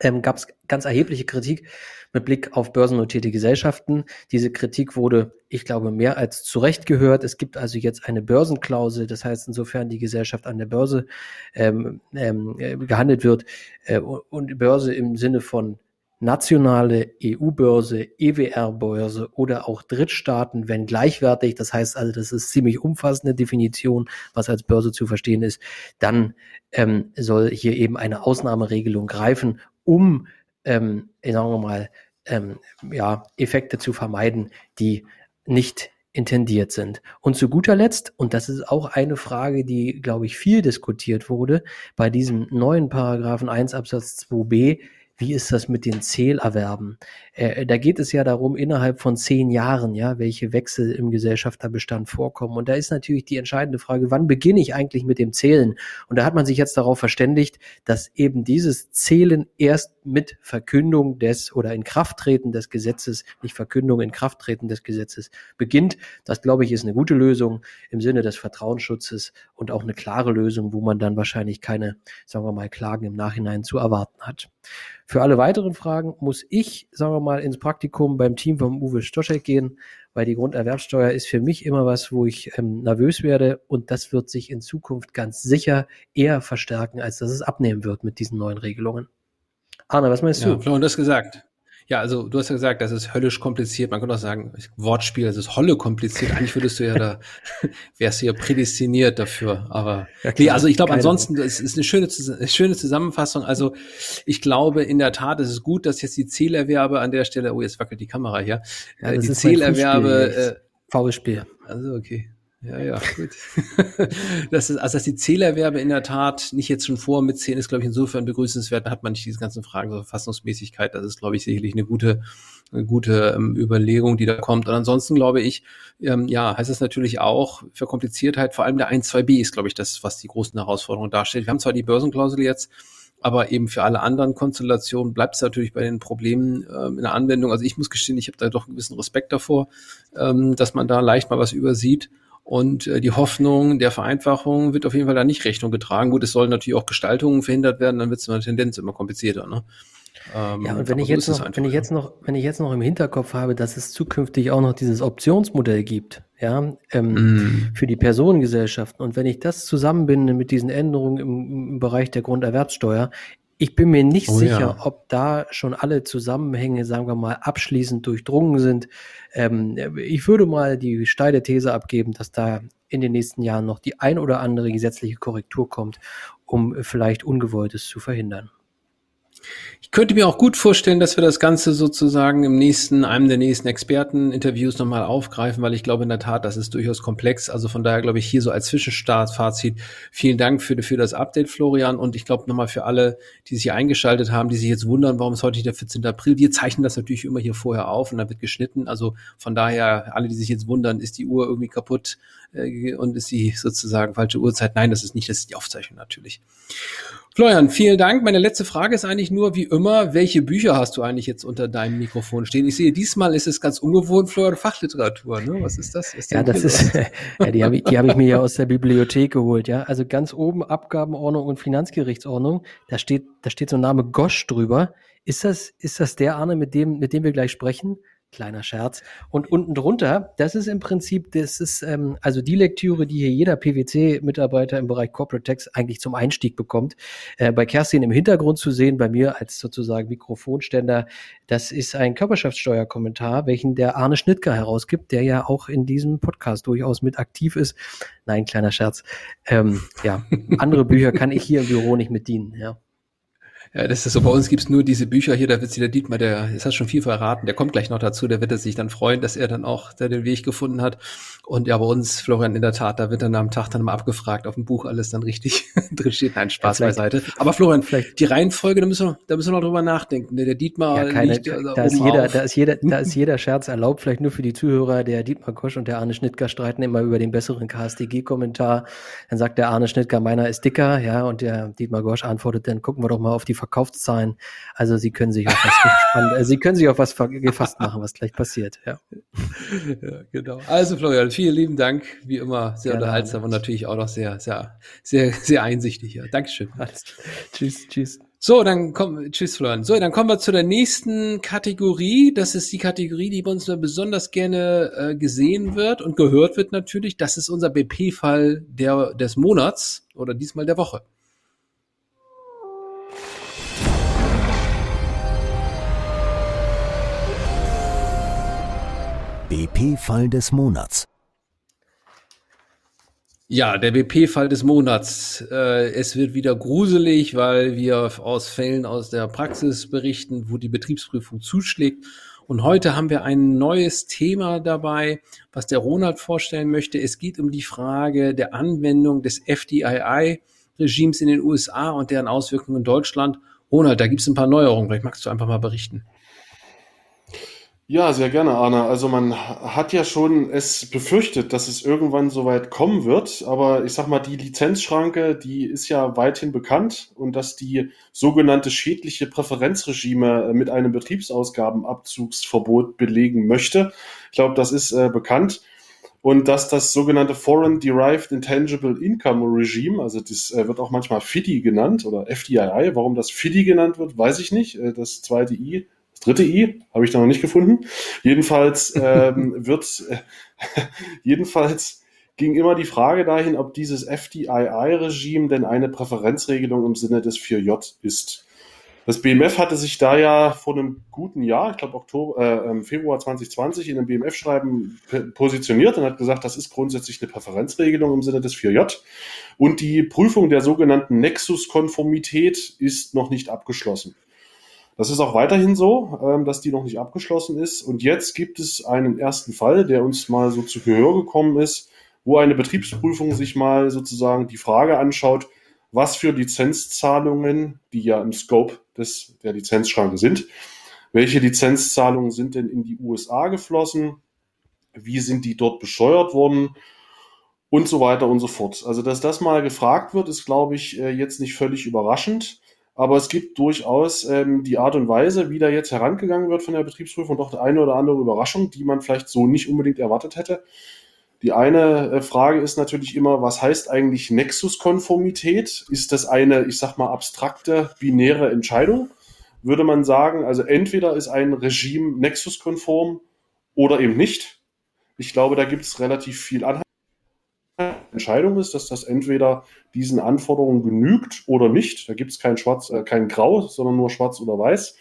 ähm, gab es ganz erhebliche Kritik mit Blick auf börsennotierte Gesellschaften. Diese Kritik wurde, ich glaube, mehr als zu Recht gehört. Es gibt also jetzt eine Börsenklausel, das heißt, insofern die Gesellschaft an der Börse ähm, ähm, äh, gehandelt wird äh, und Börse im Sinne von nationale EU-Börse, EWR-Börse oder auch Drittstaaten, wenn gleichwertig, das heißt also, das ist ziemlich umfassende Definition, was als Börse zu verstehen ist, dann ähm, soll hier eben eine Ausnahmeregelung greifen um, ähm, sagen wir mal, ähm, ja, Effekte zu vermeiden, die nicht intendiert sind. Und zu guter Letzt, und das ist auch eine Frage, die, glaube ich, viel diskutiert wurde, bei diesem neuen Paragraphen 1 Absatz 2b wie ist das mit den Zählerwerben? Äh, da geht es ja darum, innerhalb von zehn Jahren, ja, welche Wechsel im Gesellschafterbestand vorkommen. Und da ist natürlich die entscheidende Frage, wann beginne ich eigentlich mit dem Zählen? Und da hat man sich jetzt darauf verständigt, dass eben dieses Zählen erst mit Verkündung des oder Inkrafttreten des Gesetzes, nicht Verkündung, Inkrafttreten des Gesetzes beginnt. Das, glaube ich, ist eine gute Lösung im Sinne des Vertrauensschutzes und auch eine klare Lösung, wo man dann wahrscheinlich keine, sagen wir mal, Klagen im Nachhinein zu erwarten hat. Für alle weiteren Fragen muss ich, sagen wir mal, ins Praktikum beim Team von Uwe Stoschek gehen, weil die Grunderwerbsteuer ist für mich immer was, wo ich ähm, nervös werde und das wird sich in Zukunft ganz sicher eher verstärken, als dass es abnehmen wird mit diesen neuen Regelungen. Arne, was meinst ja, du? Florian, das gesagt. Ja, also du hast ja gesagt, das ist höllisch kompliziert. Man könnte auch sagen, Wortspiel, das ist Holle kompliziert. Eigentlich würdest du ja da, wärst du ja prädestiniert dafür. Aber ja, nee, also ich glaube ansonsten, es ist eine schöne, schöne Zusammenfassung. Also ich glaube in der Tat, es ist gut, dass jetzt die Zählerwerbe an der Stelle, oh, jetzt wackelt die Kamera hier, ja, äh, die Zählerwerbe. Äh, Faules Spiel. Also okay. Ja, ja, gut. das ist, also dass die Zählerwerbe in der Tat nicht jetzt schon vor mitzählen, ist, glaube ich, insofern begrüßenswert. Da hat man nicht diese ganzen Fragen zur Verfassungsmäßigkeit. Das ist, glaube ich, sicherlich eine gute, eine gute ähm, Überlegung, die da kommt. Und ansonsten glaube ich, ähm, ja, heißt es natürlich auch für Kompliziertheit, vor allem der 1-2b ist, glaube ich, das, was die großen Herausforderungen darstellt. Wir haben zwar die Börsenklausel jetzt, aber eben für alle anderen Konstellationen bleibt es natürlich bei den Problemen ähm, in der Anwendung. Also ich muss gestehen, ich habe da doch einen gewissen Respekt davor, ähm, dass man da leicht mal was übersieht. Und äh, die Hoffnung der Vereinfachung wird auf jeden Fall da nicht Rechnung getragen. Gut, es sollen natürlich auch Gestaltungen verhindert werden, dann wird es in der Tendenz immer komplizierter. Ne? Ähm, ja, und wenn ich, jetzt noch, wenn ich jetzt noch, wenn ich jetzt noch im Hinterkopf habe, dass es zukünftig auch noch dieses Optionsmodell gibt, ja, ähm, mm. für die Personengesellschaften, und wenn ich das zusammenbinde mit diesen Änderungen im, im Bereich der Grunderwerbsteuer, ich bin mir nicht oh, sicher, ja. ob da schon alle Zusammenhänge, sagen wir mal, abschließend durchdrungen sind. Ähm, ich würde mal die steile These abgeben, dass da in den nächsten Jahren noch die ein oder andere gesetzliche Korrektur kommt, um vielleicht Ungewolltes zu verhindern. Ich könnte mir auch gut vorstellen, dass wir das Ganze sozusagen im nächsten, einem der nächsten Experteninterviews nochmal aufgreifen, weil ich glaube in der Tat, das ist durchaus komplex. Also von daher glaube ich hier so als Zwischenstartfazit vielen Dank für, für das Update, Florian. Und ich glaube nochmal für alle, die sich eingeschaltet haben, die sich jetzt wundern, warum es heute der 14. April. Wir zeichnen das natürlich immer hier vorher auf und dann wird geschnitten. Also von daher, alle, die sich jetzt wundern, ist die Uhr irgendwie kaputt äh, und ist die sozusagen falsche Uhrzeit? Nein, das ist nicht, das ist die Aufzeichnung natürlich. Florian, vielen Dank. Meine letzte Frage ist eigentlich nur, wie immer, welche Bücher hast du eigentlich jetzt unter deinem Mikrofon stehen? Ich sehe, diesmal ist es ganz ungewohnt, Florian, Fachliteratur. Ne? Was ist das? Ist ja, das ist, ja, die habe ich, die hab ich mir ja aus der Bibliothek geholt. Ja, Also ganz oben Abgabenordnung und Finanzgerichtsordnung. Da steht, da steht so ein Name Gosch drüber. Ist das, ist das der Arne, mit dem, mit dem wir gleich sprechen? Kleiner Scherz. Und unten drunter, das ist im Prinzip, das ist ähm, also die Lektüre, die hier jeder PwC-Mitarbeiter im Bereich Corporate Tax eigentlich zum Einstieg bekommt. Äh, bei Kerstin im Hintergrund zu sehen, bei mir als sozusagen Mikrofonständer, das ist ein Körperschaftssteuerkommentar, welchen der Arne Schnittger herausgibt, der ja auch in diesem Podcast durchaus mit aktiv ist. Nein, kleiner Scherz. Ähm, ja, andere Bücher kann ich hier im Büro nicht mit dienen, ja. Ja, das ist so. Bei uns gibt's nur diese Bücher hier. Da wird sich der Dietmar, der, das hat schon viel verraten. Der kommt gleich noch dazu. Der wird sich dann freuen, dass er dann auch da den Weg gefunden hat. Und ja, bei uns, Florian, in der Tat, da wird dann am Tag dann mal abgefragt, auf dem Buch alles dann richtig drin steht. Nein, Spaß ja, beiseite. Aber Florian, vielleicht die Reihenfolge, da müssen wir, da müssen wir noch drüber nachdenken. Der, der Dietmar, ja, keine, liegt, also da ist jeder, da ist jeder, da ist jeder Scherz erlaubt. Vielleicht nur für die Zuhörer. Der Dietmar Kosch und der Arne Schnittger streiten immer über den besseren KSDG-Kommentar. Dann sagt der Arne Schnittger, meiner ist dicker, ja, und der Dietmar Gosch antwortet, dann gucken wir doch mal auf die Verkaufszahlen. Also Sie können sich auf was gespannt, äh, Sie können sich auf was gefasst machen, was gleich passiert, ja. ja genau. Also Florian, vielen lieben Dank. Wie immer sehr Gerne, unterhaltsam und natürlich auch noch sehr, sehr, sehr, sehr einsichtig. Ja. Dankeschön. Alles. Tschüss, tschüss. So, dann kommen, tschüss Florian. So, dann kommen wir zu der nächsten Kategorie. Das ist die Kategorie, die bei uns besonders gerne äh, gesehen wird und gehört wird natürlich. Das ist unser BP-Fall der, des Monats oder diesmal der Woche. BP-Fall des Monats. Ja, der BP-Fall des Monats. Äh, es wird wieder gruselig, weil wir aus Fällen aus der Praxis berichten, wo die Betriebsprüfung zuschlägt. Und heute haben wir ein neues Thema dabei, was der Ronald vorstellen möchte. Es geht um die Frage der Anwendung des FDII-Regimes in den USA und deren Auswirkungen in Deutschland. Ronald, da gibt es ein paar Neuerungen. Vielleicht magst du einfach mal berichten. Ja, sehr gerne, Arne. Also man hat ja schon es befürchtet, dass es irgendwann soweit kommen wird, aber ich sag mal, die Lizenzschranke, die ist ja weithin bekannt und dass die sogenannte schädliche Präferenzregime mit einem Betriebsausgabenabzugsverbot belegen möchte. Ich glaube, das ist äh, bekannt. und dass das sogenannte Foreign Derived Intangible Income Regime, also das äh, wird auch manchmal FDI genannt oder FDII, warum das FDI genannt wird, weiß ich nicht. Äh, das zweite I, dritte I habe ich da noch nicht gefunden. Jedenfalls ähm, wird, äh, jedenfalls ging immer die Frage dahin, ob dieses FDII-Regime denn eine Präferenzregelung im Sinne des 4J ist. Das BMF hatte sich da ja vor einem guten Jahr, ich glaube Oktober, äh, ähm, Februar 2020 in einem BMF-Schreiben positioniert und hat gesagt, das ist grundsätzlich eine Präferenzregelung im Sinne des 4J. Und die Prüfung der sogenannten Nexus-Konformität ist noch nicht abgeschlossen. Das ist auch weiterhin so, ähm, dass die noch nicht abgeschlossen ist. Und jetzt gibt es einen ersten Fall, der uns mal so zu Gehör gekommen ist, wo eine Betriebsprüfung sich mal sozusagen die Frage anschaut, was für Lizenzzahlungen, die ja im Scope des, der Lizenzschranke sind, welche Lizenzzahlungen sind denn in die USA geflossen, wie sind die dort bescheuert worden und so weiter und so fort. Also, dass das mal gefragt wird, ist, glaube ich, äh, jetzt nicht völlig überraschend. Aber es gibt durchaus ähm, die Art und Weise, wie da jetzt herangegangen wird von der Betriebsprüfung, doch eine oder andere Überraschung, die man vielleicht so nicht unbedingt erwartet hätte. Die eine äh, Frage ist natürlich immer, was heißt eigentlich Nexuskonformität? Ist das eine, ich sag mal, abstrakte, binäre Entscheidung? Würde man sagen, also entweder ist ein Regime nexuskonform oder eben nicht. Ich glaube, da gibt es relativ viel Anhalt. Entscheidung ist, dass das entweder diesen Anforderungen genügt oder nicht. Da gibt es kein Schwarz, äh, kein Grau, sondern nur Schwarz oder Weiß.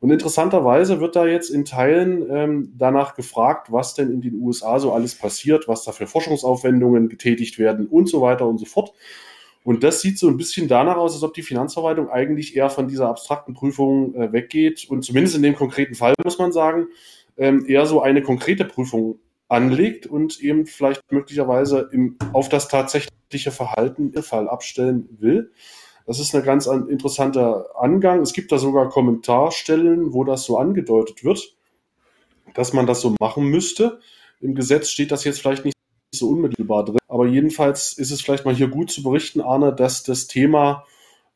Und interessanterweise wird da jetzt in Teilen ähm, danach gefragt, was denn in den USA so alles passiert, was da für Forschungsaufwendungen getätigt werden und so weiter und so fort. Und das sieht so ein bisschen danach aus, als ob die Finanzverwaltung eigentlich eher von dieser abstrakten Prüfung äh, weggeht und zumindest in dem konkreten Fall muss man sagen, ähm, eher so eine konkrete Prüfung anlegt und eben vielleicht möglicherweise im, auf das tatsächliche Verhalten im Fall abstellen will. Das ist ein ganz interessanter Angang. Es gibt da sogar Kommentarstellen, wo das so angedeutet wird, dass man das so machen müsste. Im Gesetz steht das jetzt vielleicht nicht so unmittelbar drin, aber jedenfalls ist es vielleicht mal hier gut zu berichten, Arne, dass das Thema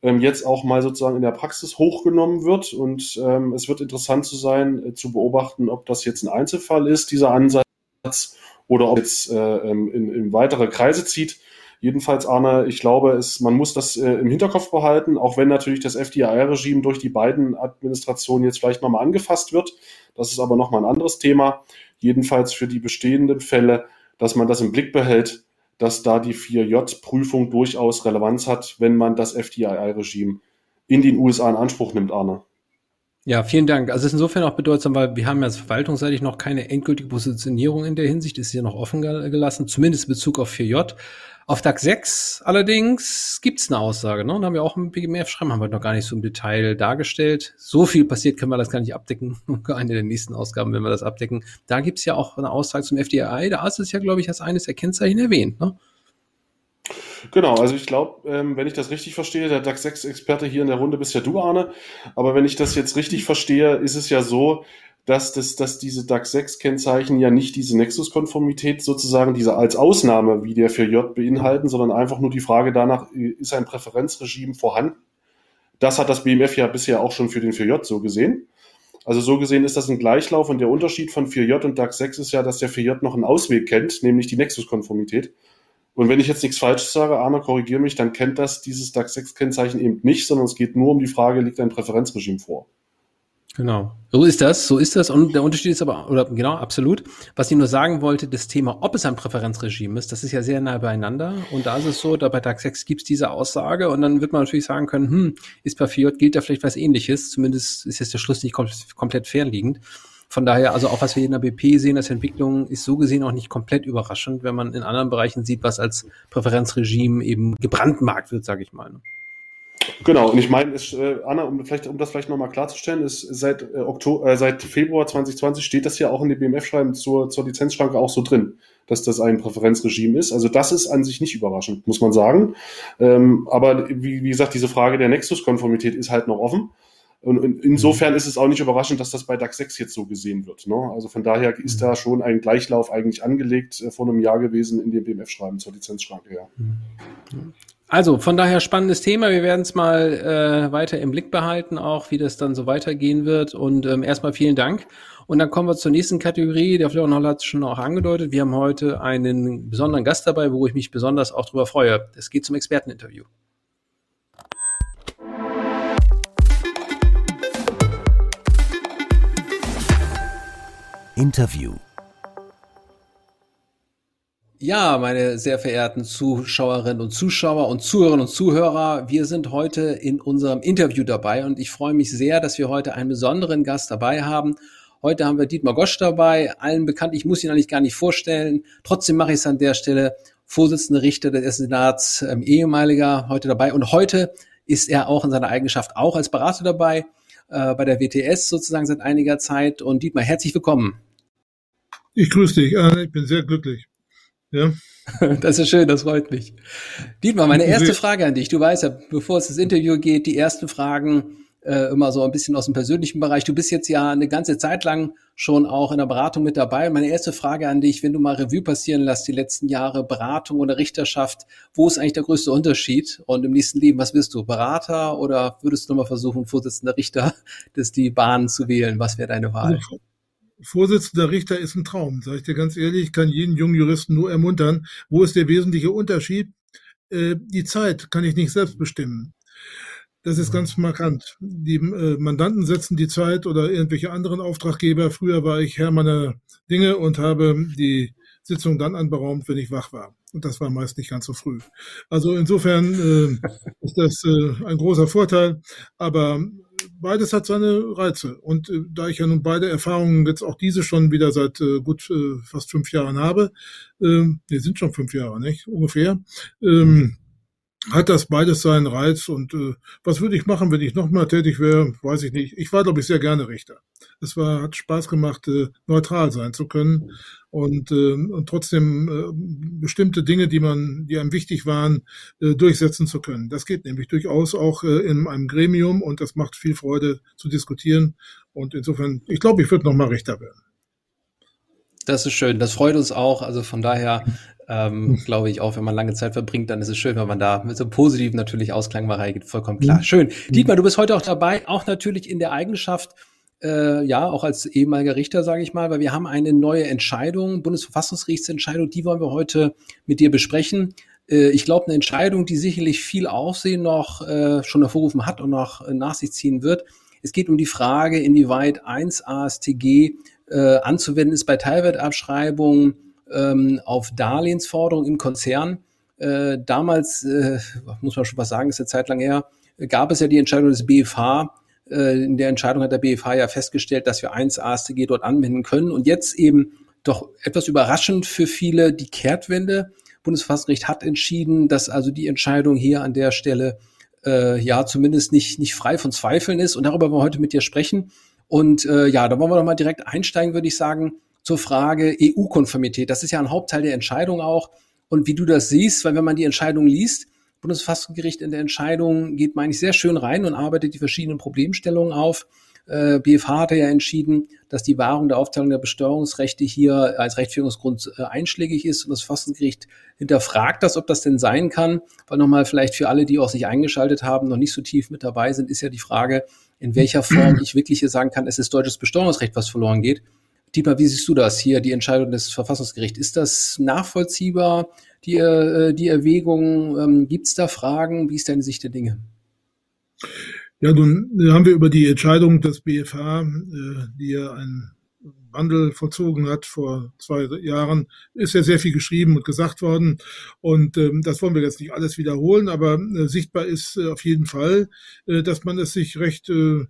ähm, jetzt auch mal sozusagen in der Praxis hochgenommen wird und ähm, es wird interessant zu sein, äh, zu beobachten, ob das jetzt ein Einzelfall ist, dieser Ansatz, oder ob jetzt äh, ähm, in, in weitere Kreise zieht. Jedenfalls, Arne, ich glaube, es, man muss das äh, im Hinterkopf behalten, auch wenn natürlich das FDI-Regime durch die beiden Administrationen jetzt vielleicht nochmal angefasst wird. Das ist aber nochmal ein anderes Thema. Jedenfalls für die bestehenden Fälle, dass man das im Blick behält, dass da die 4J-Prüfung durchaus Relevanz hat, wenn man das FDI-Regime in den USA in Anspruch nimmt, Arne. Ja, vielen Dank. Also es ist insofern auch bedeutsam, weil wir haben ja verwaltungsseitig noch keine endgültige Positionierung in der Hinsicht, ist hier noch offen gelassen, zumindest in Bezug auf 4J. Auf DAX 6 allerdings gibt's eine Aussage, ne? Und haben wir auch im BGMF-Schreiben, haben wir noch gar nicht so im Detail dargestellt. So viel passiert, können wir das gar nicht abdecken. Eine der nächsten Ausgaben, wenn wir das abdecken. Da gibt's ja auch eine Aussage zum FDI. Da ist es ja, glaube ich, als eines der Kennzeichen erwähnt, ne? Genau, also ich glaube, ähm, wenn ich das richtig verstehe, der DAX 6-Experte hier in der Runde bist ja du, Arne. Aber wenn ich das jetzt richtig verstehe, ist es ja so, dass, das, dass diese DAX 6 Kennzeichen ja nicht diese Nexus-Konformität sozusagen, diese als Ausnahme wie der für J beinhalten, sondern einfach nur die Frage danach, ist ein Präferenzregime vorhanden? Das hat das BMF ja bisher auch schon für den 4J so gesehen. Also so gesehen ist das ein Gleichlauf und der Unterschied von 4J und DAX 6 ist ja, dass der 4J noch einen Ausweg kennt, nämlich die Nexus-Konformität. Und wenn ich jetzt nichts Falsches sage, Arne, korrigiere mich, dann kennt das dieses DAX 6-Kennzeichen eben nicht, sondern es geht nur um die Frage, liegt ein Präferenzregime vor. Genau. So ist das, so ist das. Und der Unterschied ist aber, oder genau, absolut. Was ich nur sagen wollte, das Thema, ob es ein Präferenzregime ist, das ist ja sehr nah beieinander. Und da ist es so, da bei DAX 6 gibt es diese Aussage und dann wird man natürlich sagen können, hm, ist bei Fiat gilt da vielleicht was ähnliches. Zumindest ist jetzt der Schluss nicht kom komplett fernliegend. Von daher, also auch was wir in der BP sehen, als Entwicklung ist so gesehen auch nicht komplett überraschend, wenn man in anderen Bereichen sieht, was als Präferenzregime eben gebrandmarkt wird, sage ich mal. Ne? Genau, und ich meine, äh, Anna, um, vielleicht, um das vielleicht nochmal klarzustellen, ist seit, äh, Oktober, äh, seit Februar 2020 steht das ja auch in dem BMF-Schreiben zur, zur Lizenzschranke auch so drin, dass das ein Präferenzregime ist. Also das ist an sich nicht überraschend, muss man sagen. Ähm, aber wie, wie gesagt, diese Frage der Nexus-Konformität ist halt noch offen. Und insofern mhm. ist es auch nicht überraschend, dass das bei DAX 6 jetzt so gesehen wird. Ne? Also von daher ist da schon ein Gleichlauf eigentlich angelegt äh, vor einem Jahr gewesen in dem BMF-Schreiben zur Lizenzschranke. Ja. Mhm. Also von daher spannendes Thema. Wir werden es mal äh, weiter im Blick behalten, auch wie das dann so weitergehen wird. Und ähm, erstmal vielen Dank. Und dann kommen wir zur nächsten Kategorie. Der Florian hat es schon auch angedeutet. Wir haben heute einen besonderen Gast dabei, wo ich mich besonders auch darüber freue. Es geht zum Experteninterview. Interview. Ja, meine sehr verehrten Zuschauerinnen und Zuschauer und Zuhörerinnen und Zuhörer, wir sind heute in unserem Interview dabei und ich freue mich sehr, dass wir heute einen besonderen Gast dabei haben. Heute haben wir Dietmar Gosch dabei, allen bekannt, ich muss ihn eigentlich gar nicht vorstellen. Trotzdem mache ich es an der Stelle. Vorsitzender Richter des Senats, ähm, ehemaliger, heute dabei. Und heute ist er auch in seiner Eigenschaft auch als Berater dabei, äh, bei der WTS sozusagen seit einiger Zeit. Und Dietmar, herzlich willkommen. Ich grüße dich, ich bin sehr glücklich. Ja. Das ist schön, das freut mich. Dietmar, meine erste Frage an dich. Du weißt ja, bevor es das Interview geht, die ersten Fragen äh, immer so ein bisschen aus dem persönlichen Bereich. Du bist jetzt ja eine ganze Zeit lang schon auch in der Beratung mit dabei. Meine erste Frage an dich, wenn du mal Revue passieren lässt, die letzten Jahre Beratung oder Richterschaft, wo ist eigentlich der größte Unterschied? Und im nächsten Leben, was wirst du? Berater oder würdest du nochmal versuchen, Vorsitzender Richter des die Bahn zu wählen? Was wäre deine Wahl? Vorsitzender Richter ist ein Traum, sage ich dir ganz ehrlich. Ich kann jeden jungen Juristen nur ermuntern. Wo ist der wesentliche Unterschied? Äh, die Zeit kann ich nicht selbst bestimmen. Das ist ganz markant. Die äh, Mandanten setzen die Zeit oder irgendwelche anderen Auftraggeber. Früher war ich Herr meiner Dinge und habe die Sitzung dann anberaumt, wenn ich wach war. Und das war meist nicht ganz so früh. Also insofern äh, ist das äh, ein großer Vorteil. Aber beides hat seine Reize. Und äh, da ich ja nun beide Erfahrungen, jetzt auch diese schon wieder seit äh, gut äh, fast fünf Jahren habe, äh, nee, sind schon fünf Jahre, nicht? Ungefähr. Ähm, hat das beides seinen Reiz und äh, was würde ich machen, wenn ich nochmal tätig wäre, weiß ich nicht. Ich war, glaube ich, sehr gerne Richter. Es war, hat Spaß gemacht, äh, neutral sein zu können und, äh, und trotzdem äh, bestimmte Dinge, die man, die einem wichtig waren, äh, durchsetzen zu können. Das geht nämlich durchaus auch äh, in einem Gremium und das macht viel Freude zu diskutieren. Und insofern, ich glaube, ich würde nochmal Richter werden. Das ist schön. Das freut uns auch. Also von daher ähm, glaube ich auch, wenn man lange Zeit verbringt, dann ist es schön, wenn man da mit so positiven natürlich Ausklang mal reingeht. Vollkommen klar. Mhm. Schön. Dietmar, du bist heute auch dabei, auch natürlich in der Eigenschaft, äh, ja, auch als ehemaliger Richter, sage ich mal, weil wir haben eine neue Entscheidung, Bundesverfassungsgerichtsentscheidung, die wollen wir heute mit dir besprechen. Äh, ich glaube, eine Entscheidung, die sicherlich viel Aufsehen noch äh, schon hervorgerufen hat und noch äh, nach sich ziehen wird. Es geht um die Frage, inwieweit 1 ASTG äh, anzuwenden ist bei Teilwertabschreibungen ähm, auf Darlehensforderungen im Konzern. Äh, damals, äh, muss man schon was sagen, ist eine Zeit lang her, gab es ja die Entscheidung des BFH. Äh, in der Entscheidung hat der BFH ja festgestellt, dass wir 1 ASTG dort anwenden können. Und jetzt eben doch etwas überraschend für viele die Kehrtwende. Bundesverfassungsgericht hat entschieden, dass also die Entscheidung hier an der Stelle äh, ja zumindest nicht, nicht frei von Zweifeln ist. Und darüber wollen wir heute mit dir sprechen. Und äh, ja, da wollen wir doch mal direkt einsteigen, würde ich sagen zur Frage EU-Konformität. Das ist ja ein Hauptteil der Entscheidung auch. Und wie du das siehst, weil wenn man die Entscheidung liest, Bundesverfassungsgericht in der Entscheidung geht, meine ich, sehr schön rein und arbeitet die verschiedenen Problemstellungen auf. Äh, BFH hatte ja entschieden, dass die Wahrung der Aufteilung der Besteuerungsrechte hier als Rechtfertigungsgrund äh, einschlägig ist und das Verfassungsgericht hinterfragt das, ob das denn sein kann. Weil nochmal vielleicht für alle, die auch sich eingeschaltet haben, noch nicht so tief mit dabei sind, ist ja die Frage, in welcher Form ich wirklich hier sagen kann, es ist deutsches Besteuerungsrecht, was verloren geht. Dietmar, wie siehst du das hier, die Entscheidung des Verfassungsgerichts? Ist das nachvollziehbar, die, äh, die Erwägung? Ähm, Gibt es da Fragen? Wie ist deine Sicht der Dinge? Ja, nun haben wir über die Entscheidung des BFH, äh, die ja einen Wandel vollzogen hat vor zwei Jahren, ist ja sehr viel geschrieben und gesagt worden. Und ähm, das wollen wir jetzt nicht alles wiederholen, aber äh, sichtbar ist äh, auf jeden Fall, dass man es sich recht äh,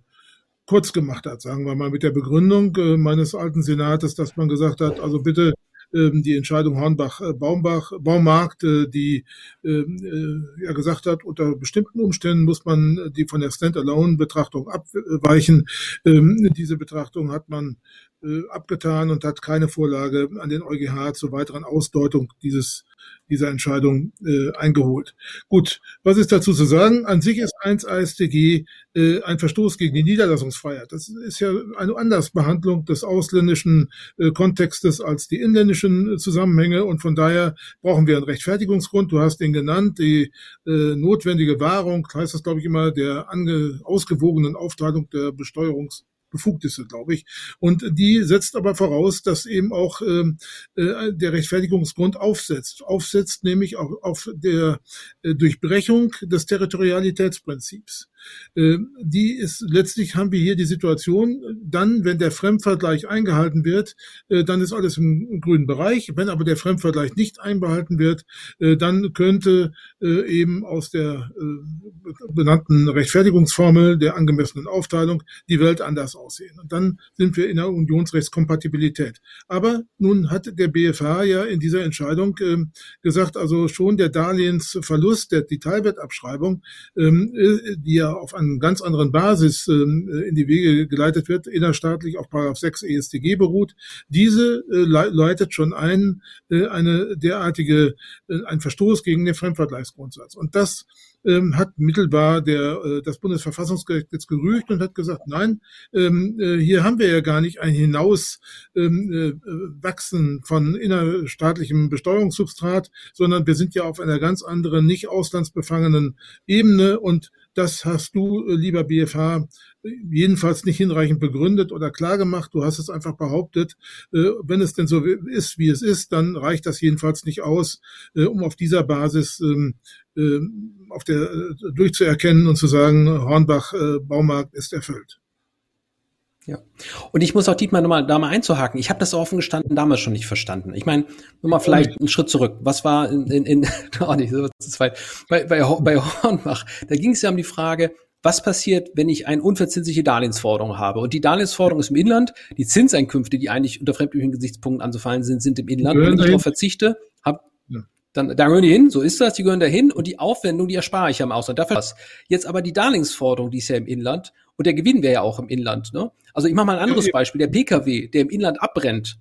kurz gemacht hat, sagen wir mal, mit der Begründung äh, meines alten Senates, dass man gesagt hat, also bitte ähm, die Entscheidung Hornbach-Baumbach, äh, Baumarkt, äh, die ähm, ja gesagt hat, unter bestimmten Umständen muss man die von der Stand-alone-Betrachtung abweichen. Ähm, diese Betrachtung hat man abgetan und hat keine Vorlage an den EuGH zur weiteren Ausdeutung dieses dieser Entscheidung äh, eingeholt. Gut, was ist dazu zu sagen? An sich ist 1 AStG äh, ein Verstoß gegen die Niederlassungsfreiheit. Das ist ja eine Andersbehandlung des ausländischen äh, Kontextes als die inländischen Zusammenhänge und von daher brauchen wir einen Rechtfertigungsgrund. Du hast den genannt, die äh, notwendige Wahrung, heißt das glaube ich immer, der ange ausgewogenen Aufteilung der Besteuerungs befugt ist, glaube ich. Und die setzt aber voraus, dass eben auch ähm, äh, der Rechtfertigungsgrund aufsetzt. Aufsetzt nämlich auch auf der äh, Durchbrechung des Territorialitätsprinzips. Äh, die ist, letztlich haben wir hier die Situation, dann, wenn der Fremdvergleich eingehalten wird, äh, dann ist alles im grünen Bereich. Wenn aber der Fremdvergleich nicht einbehalten wird, äh, dann könnte eben aus der benannten Rechtfertigungsformel der angemessenen Aufteilung die Welt anders aussehen. Und dann sind wir in der Unionsrechtskompatibilität. Aber nun hat der BFH ja in dieser Entscheidung ähm, gesagt, also schon der Darlehensverlust, der Detailwertabschreibung, ähm, die ja auf einer ganz anderen Basis ähm, in die Wege geleitet wird, innerstaatlich auf Paragraph 6 EStG beruht. Diese äh, leitet schon ein, äh, eine derartige, äh, ein Verstoß gegen den Fremdvergleichsgrundsatz. Und das ähm, hat mittelbar der, äh, das Bundesverfassungsgericht jetzt gerügt und hat gesagt, nein, ähm, äh, hier haben wir ja gar nicht ein Hinauswachsen äh, von innerstaatlichem Besteuerungssubstrat, sondern wir sind ja auf einer ganz anderen, nicht auslandsbefangenen Ebene und das hast du, äh, lieber BFH, jedenfalls nicht hinreichend begründet oder klar gemacht. Du hast es einfach behauptet. Äh, wenn es denn so ist, wie es ist, dann reicht das jedenfalls nicht aus, äh, um auf dieser Basis ähm, auf der, durchzuerkennen und zu sagen, Hornbach Baumarkt ist erfüllt. Ja. Und ich muss auch Dietmar nochmal da mal einzuhaken. Ich habe das offen gestanden damals schon nicht verstanden. Ich meine, nur mal vielleicht einen Schritt zurück. Was war in, in, in oh nicht, so zu zweit. Bei, bei, bei Hornbach, da ging es ja um die Frage, was passiert, wenn ich eine unverzinsliche Darlehensforderung habe? Und die Darlehensforderung ist im Inland, die Zinseinkünfte, die eigentlich unter fremdüblichen Gesichtspunkten anzufallen sind, sind im Inland. Wenn ich darauf verzichte, hab, ja. Dann da gehören die hin, so ist das, die gehören dahin und die Aufwendung, die erspare ich am Ausland. Dafür was. Jetzt aber die Darlehensforderung, die ist ja im Inland und der Gewinn wäre ja auch im Inland. Ne? Also ich mache mal ein anderes Beispiel. Der Pkw, der im Inland abbrennt,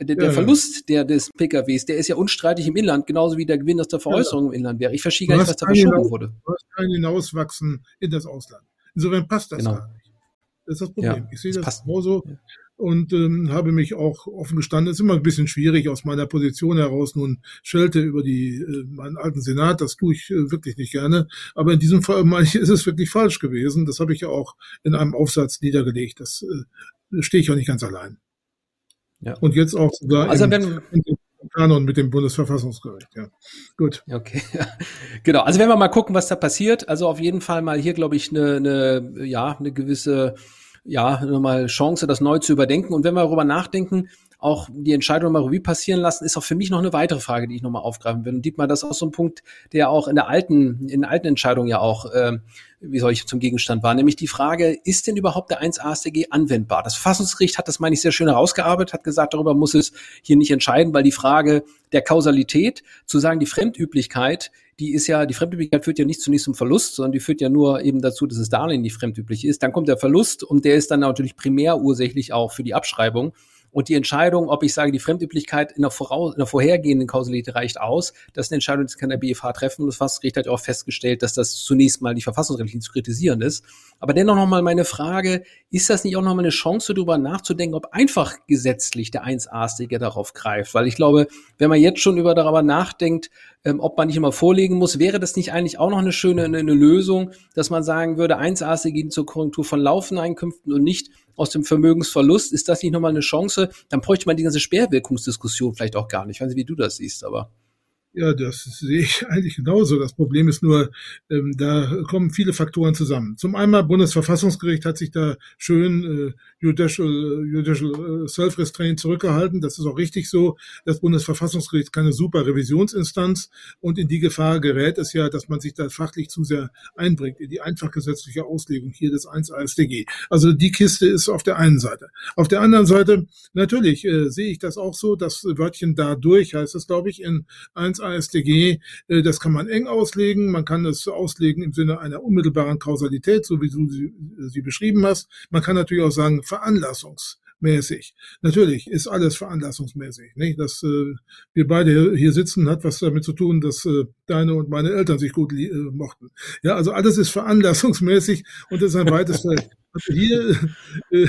der, der ja, Verlust der, des PKWs, der ist ja unstreitig im Inland, genauso wie der Gewinn aus der Veräußerung ja. im Inland wäre. Ich verstehe gar nicht, was da verschoben hinaus, wurde. Du hast kein Hinauswachsen in das Ausland. Insofern passt das genau. gar nicht. Das ist das Problem. Ja, ich sehe das, das genauso und ähm, habe mich auch offen gestanden. Es ist immer ein bisschen schwierig aus meiner Position heraus nun Schelte über die äh, meinen alten Senat. Das tue ich äh, wirklich nicht gerne. Aber in diesem Fall meine ich, ist es wirklich falsch gewesen. Das habe ich ja auch in einem Aufsatz niedergelegt. Das äh, stehe ich auch nicht ganz allein. Ja. Und jetzt auch sogar also, im, wenn, Kanon mit dem Bundesverfassungsgericht. Ja, gut. Okay, genau. Also wenn wir mal gucken, was da passiert. Also auf jeden Fall mal hier, glaube ich, eine, eine ja eine gewisse ja, nochmal Chance, das neu zu überdenken. Und wenn wir darüber nachdenken, auch die Entscheidung mal Revue passieren lassen, ist auch für mich noch eine weitere Frage, die ich nochmal aufgreifen will. Und Dietmar, das ist auch so ein Punkt, der auch in der alten, in der alten Entscheidung ja auch, äh, wie soll ich zum Gegenstand war, nämlich die Frage, ist denn überhaupt der 1 AStG anwendbar? Das Verfassungsgericht hat das, meine ich, sehr schön herausgearbeitet, hat gesagt, darüber muss es hier nicht entscheiden, weil die Frage der Kausalität, zu sagen, die Fremdüblichkeit, die ist ja, die Fremdüblichkeit führt ja nicht zunächst zum Verlust, sondern die führt ja nur eben dazu, dass das Darlehen nicht fremdüblich ist. Dann kommt der Verlust und der ist dann natürlich primär ursächlich auch für die Abschreibung. Und die Entscheidung, ob ich sage, die Fremdüblichkeit in der, voraus, in der vorhergehenden Kausalität reicht aus, das ist eine Entscheidung, die kann der BFH treffen. Und das Verfassungsgericht hat auch festgestellt, dass das zunächst mal die verfassungsrechtlich zu kritisieren ist. Aber dennoch nochmal meine Frage, ist das nicht auch nochmal eine Chance, darüber nachzudenken, ob einfach gesetzlich der 1a-Sticker darauf greift? Weil ich glaube, wenn man jetzt schon über darüber nachdenkt, ähm, ob man nicht immer vorlegen muss, wäre das nicht eigentlich auch noch eine schöne eine, eine Lösung, dass man sagen würde, 1a gehen zur Korrektur von laufenden Einkünften und nicht aus dem Vermögensverlust. Ist das nicht nochmal eine Chance? Dann bräuchte man die ganze Sperrwirkungsdiskussion vielleicht auch gar nicht. Ich weiß nicht, wie du das siehst, aber. Ja, das sehe ich eigentlich genauso. Das Problem ist nur, ähm, da kommen viele Faktoren zusammen. Zum einen, Bundesverfassungsgericht hat sich da schön äh, Judicial, Judicial äh, Self-Restraint zurückgehalten. Das ist auch richtig so. Das Bundesverfassungsgericht keine super Revisionsinstanz und in die Gefahr gerät es ja, dass man sich da fachlich zu sehr einbringt in die einfachgesetzliche Auslegung hier des 1 AStG. Also die Kiste ist auf der einen Seite. Auf der anderen Seite, natürlich äh, sehe ich das auch so, das Wörtchen dadurch heißt es, glaube ich, in 1 AStG, äh, das kann man eng auslegen. Man kann es auslegen im Sinne einer unmittelbaren Kausalität, so wie du sie, sie beschrieben hast. Man kann natürlich auch sagen, veranlassungsmäßig. Natürlich ist alles veranlassungsmäßig. Nicht? Dass äh, wir beide hier sitzen, hat was damit zu tun, dass äh, deine und meine Eltern sich gut äh, mochten. Ja, also alles ist veranlassungsmäßig und das ist ein weites Feld. Also hier äh,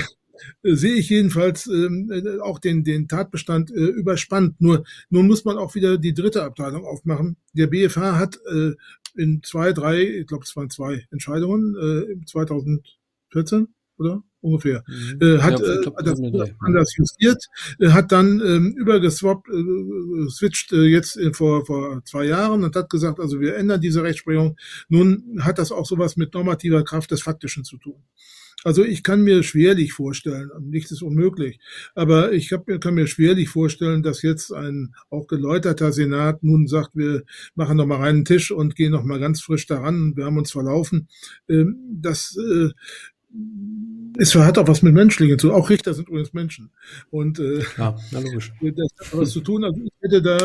sehe ich jedenfalls ähm, äh, auch den, den Tatbestand äh, überspannt. Nur nun muss man auch wieder die dritte Abteilung aufmachen. Der BFH hat äh, in zwei, drei, ich glaube es waren zwei Entscheidungen äh, 2014, oder? ungefähr, mhm. äh, hat ja, glaub, äh, das anders justiert, äh, hat dann ähm, übergeswappt, äh, switcht äh, jetzt in, vor, vor zwei Jahren und hat gesagt, also wir ändern diese Rechtsprechung. Nun hat das auch sowas mit normativer Kraft des Faktischen zu tun. Also ich kann mir schwerlich vorstellen, nichts ist unmöglich, aber ich hab, kann mir schwerlich vorstellen, dass jetzt ein auch geläuterter Senat nun sagt, wir machen noch mal einen Tisch und gehen noch mal ganz frisch daran, wir haben uns verlaufen. Ähm, das äh, es hat auch was mit Menschlichen zu. Auch Richter sind übrigens Menschen. Und äh, ja, logisch. das hat was zu tun. Also ich hätte da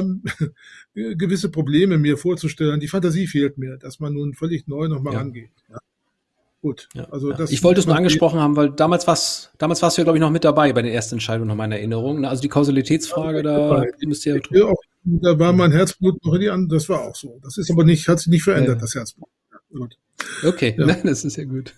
gewisse Probleme mir vorzustellen. Die Fantasie fehlt mir, dass man nun völlig neu nochmal ja. rangeht. Ja. Gut. Ja, also das ich wollte es nur angesprochen haben, weil damals war's, damals warst du ja, glaube ich, noch mit dabei bei den ersten Entscheidungen nach meiner Erinnerung. Also die Kausalitätsfrage, da müsst ihr ja auch, Da war mein Herzblut noch in die andere, das war auch so. Das ist aber nicht, hat sich nicht verändert, das Herzblut. Gut. Okay, ja. das ist ja gut.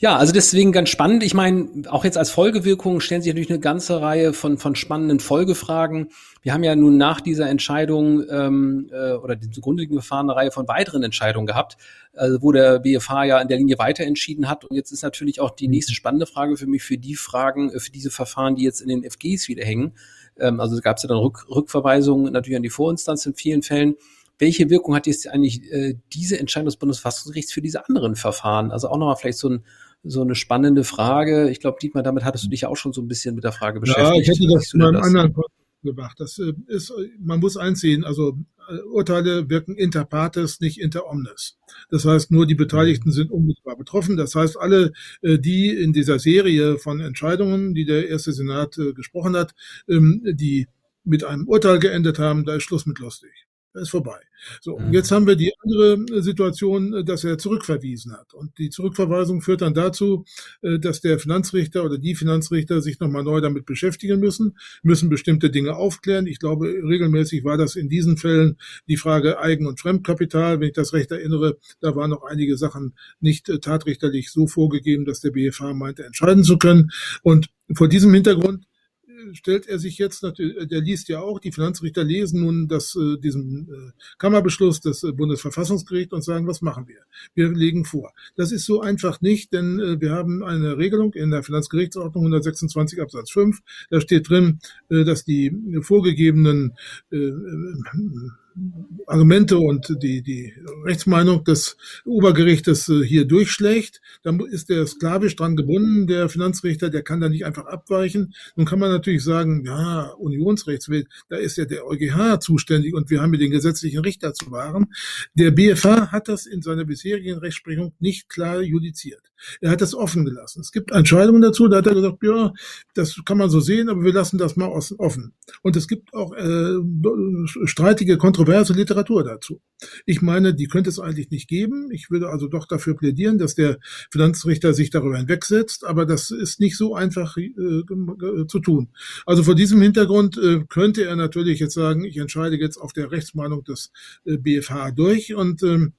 Ja, also deswegen ganz spannend. Ich meine, auch jetzt als Folgewirkung stellen sich natürlich eine ganze Reihe von, von spannenden Folgefragen. Wir haben ja nun nach dieser Entscheidung ähm, äh, oder dem zugrunde liegenden Verfahren eine Reihe von weiteren Entscheidungen gehabt, also wo der BFH ja in der Linie weiter entschieden hat. Und jetzt ist natürlich auch die nächste spannende Frage für mich für die Fragen, äh, für diese Verfahren, die jetzt in den FGs wieder hängen. Ähm, also gab es ja dann Rück, Rückverweisungen natürlich an die Vorinstanz in vielen Fällen welche Wirkung hat jetzt eigentlich äh, diese Entscheidung des Bundesverfassungsgerichts für diese anderen Verfahren? Also auch nochmal vielleicht so, ein, so eine spannende Frage. Ich glaube, Dietmar, damit hattest du dich ja auch schon so ein bisschen mit der Frage beschäftigt. Ja, ich hätte das in einem anderen Kontext gemacht. Das äh, ist, man muss einsehen, also äh, Urteile wirken inter partes, nicht inter omnes. Das heißt, nur die Beteiligten sind unmittelbar betroffen. Das heißt, alle, äh, die in dieser Serie von Entscheidungen, die der erste Senat gesprochen hat, ähm, die mit einem Urteil geendet haben, da ist Schluss mit lustig ist vorbei. So, mhm. jetzt haben wir die andere Situation, dass er zurückverwiesen hat. Und die Zurückverweisung führt dann dazu, äh, dass der Finanzrichter oder die Finanzrichter sich nochmal neu damit beschäftigen müssen, müssen bestimmte Dinge aufklären. Ich glaube, regelmäßig war das in diesen Fällen die Frage Eigen- und Fremdkapital. Wenn ich das recht erinnere, da waren noch einige Sachen nicht äh, tatrichterlich so vorgegeben, dass der BFH meinte, entscheiden zu können. Und vor diesem Hintergrund stellt er sich jetzt natürlich, äh, der liest ja auch, die Finanzrichter lesen nun das, äh, diesen äh, Kammerbeschluss des äh, Bundesverfassungsgerichts und sagen, was machen wir? Wir legen vor. Das ist so einfach nicht, denn äh, wir haben eine Regelung in der Finanzgerichtsordnung 126 Absatz 5. Da steht drin, äh, dass die vorgegebenen äh, äh Argumente und die, die Rechtsmeinung des Obergerichtes äh, hier durchschlägt, dann ist der sklavisch dran gebunden, der Finanzrichter, der kann da nicht einfach abweichen. Nun kann man natürlich sagen, ja, Unionsrechtsweg, da ist ja der EuGH zuständig und wir haben ja den gesetzlichen Richter zu wahren. Der BFH hat das in seiner bisherigen Rechtsprechung nicht klar judiziert. Er hat das offen gelassen. Es gibt Entscheidungen dazu, da hat er gesagt, ja, das kann man so sehen, aber wir lassen das mal offen. Und es gibt auch äh, streitige, kontroverse Literatur dazu. Ich meine, die könnte es eigentlich nicht geben. Ich würde also doch dafür plädieren, dass der Finanzrichter sich darüber hinwegsetzt, aber das ist nicht so einfach äh, zu tun. Also vor diesem Hintergrund äh, könnte er natürlich jetzt sagen, ich entscheide jetzt auf der Rechtsmeinung des äh, BFH durch und ähm,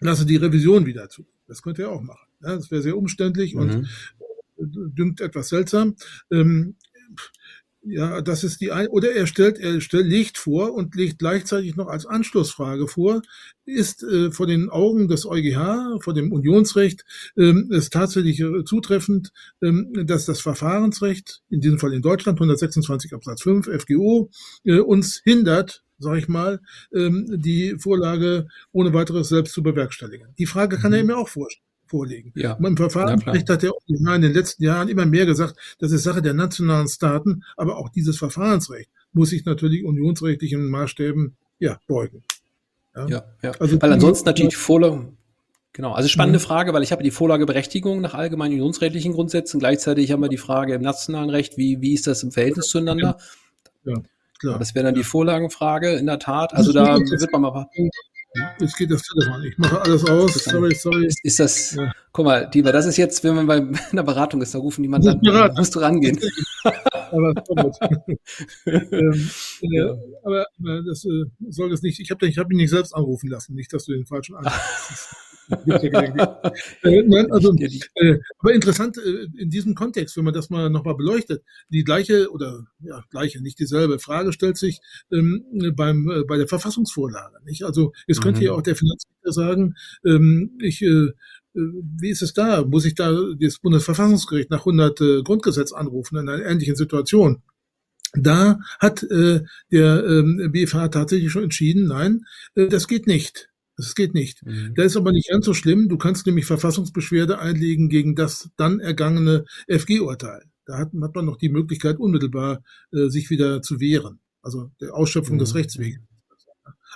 lasse die Revision wieder zu. Das könnte er auch machen. Ja, das wäre sehr umständlich mhm. und dünkt etwas seltsam. Ähm, ja, das ist die ein oder er stellt, er stellt, legt vor und legt gleichzeitig noch als Anschlussfrage vor, ist äh, vor den Augen des EuGH, vor dem Unionsrecht, ähm, es tatsächlich äh, zutreffend, ähm, dass das Verfahrensrecht, in diesem Fall in Deutschland 126 Absatz 5 FGO, äh, uns hindert, sage ich mal, ähm, die Vorlage ohne weiteres selbst zu bewerkstelligen. Die Frage kann mhm. er mir auch vorstellen vorlegen. Ja. Und Im Verfahrensrecht hat der in den letzten Jahren immer mehr gesagt, das ist Sache der nationalen Staaten, aber auch dieses Verfahrensrecht muss sich natürlich unionsrechtlichen Maßstäben ja, beugen. Ja, ja. ja. Also, weil ansonsten natürlich die Vorlage, Genau, also spannende mhm. Frage, weil ich habe die Vorlageberechtigung nach allgemeinen unionsrechtlichen Grundsätzen. Gleichzeitig haben wir die Frage im nationalen Recht, wie, wie ist das im Verhältnis zueinander? Ja, klar. Das wäre dann die Vorlagenfrage in der Tat. Also da wird man mal. Jetzt geht das Telefon. Ich mache alles aus. Sorry, sorry. Ist, ist das, ja. guck mal, Diva, das ist jetzt, wenn man bei einer Beratung ist, da rufen die Mandanten an, musst du rangehen. aber, ähm, ja. aber, aber das äh, soll das nicht, ich habe hab ihn nicht selbst anrufen lassen, nicht, dass du den falschen anrufst. Äh, nein, also, äh, aber interessant äh, in diesem Kontext, wenn man das mal nochmal beleuchtet, die gleiche oder ja gleiche, nicht dieselbe Frage stellt sich ähm, beim äh, bei der Verfassungsvorlage. Nicht? Also jetzt könnte mhm. ja auch der Finanzminister sagen, ähm, ich äh, wie ist es da? Muss ich da das Bundesverfassungsgericht nach 100 äh, Grundgesetz anrufen in einer ähnlichen Situation? Da hat äh, der ähm, BFH tatsächlich schon entschieden, nein, äh, das geht nicht. Das geht nicht. Mhm. Da ist aber nicht ganz so schlimm. Du kannst nämlich Verfassungsbeschwerde einlegen gegen das dann ergangene FG-Urteil. Da hat, hat, man noch die Möglichkeit, unmittelbar äh, sich wieder zu wehren. Also der Ausschöpfung mhm. des Rechtsweges.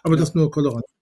Aber ja. das nur Toleranz.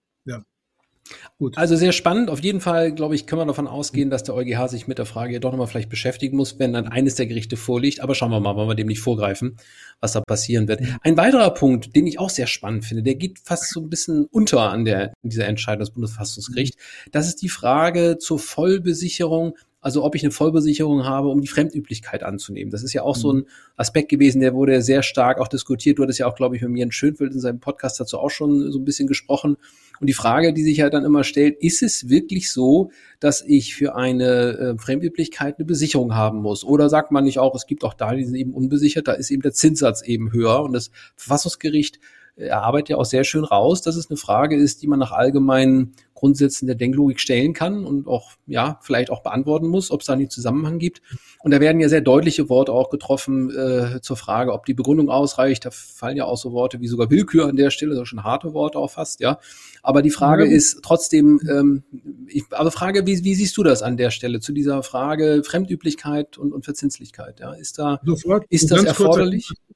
Ja. Gut. Also sehr spannend. Auf jeden Fall, glaube ich, können wir davon ausgehen, dass der EuGH sich mit der Frage doch nochmal vielleicht beschäftigen muss, wenn dann eines der Gerichte vorliegt. Aber schauen wir mal, wollen wir dem nicht vorgreifen, was da passieren wird. Ein weiterer Punkt, den ich auch sehr spannend finde, der geht fast so ein bisschen unter an der, dieser Entscheidung des Bundesverfassungsgerichts. Das ist die Frage zur Vollbesicherung also ob ich eine Vollbesicherung habe, um die Fremdüblichkeit anzunehmen. Das ist ja auch so ein Aspekt gewesen, der wurde sehr stark auch diskutiert. Du hattest ja auch, glaube ich, mit mir in Schönfeld in seinem Podcast dazu auch schon so ein bisschen gesprochen. Und die Frage, die sich ja dann immer stellt, ist es wirklich so, dass ich für eine äh, Fremdüblichkeit eine Besicherung haben muss? Oder sagt man nicht auch, es gibt auch da, die sind eben unbesichert, da ist eben der Zinssatz eben höher und das Verfassungsgericht er arbeitet ja auch sehr schön raus, dass es eine Frage ist, die man nach allgemeinen Grundsätzen der Denklogik stellen kann und auch, ja, vielleicht auch beantworten muss, ob es da einen Zusammenhang gibt. Und da werden ja sehr deutliche Worte auch getroffen äh, zur Frage, ob die Begründung ausreicht. Da fallen ja auch so Worte wie sogar Willkür an der Stelle, sind schon harte Worte auch fast, ja. Aber die Frage ja. ist trotzdem, ähm, ich, aber Frage, wie, wie siehst du das an der Stelle zu dieser Frage Fremdüblichkeit und, und Verzinslichkeit? Ja, ist da, Sofort, ist das erforderlich? Kurz,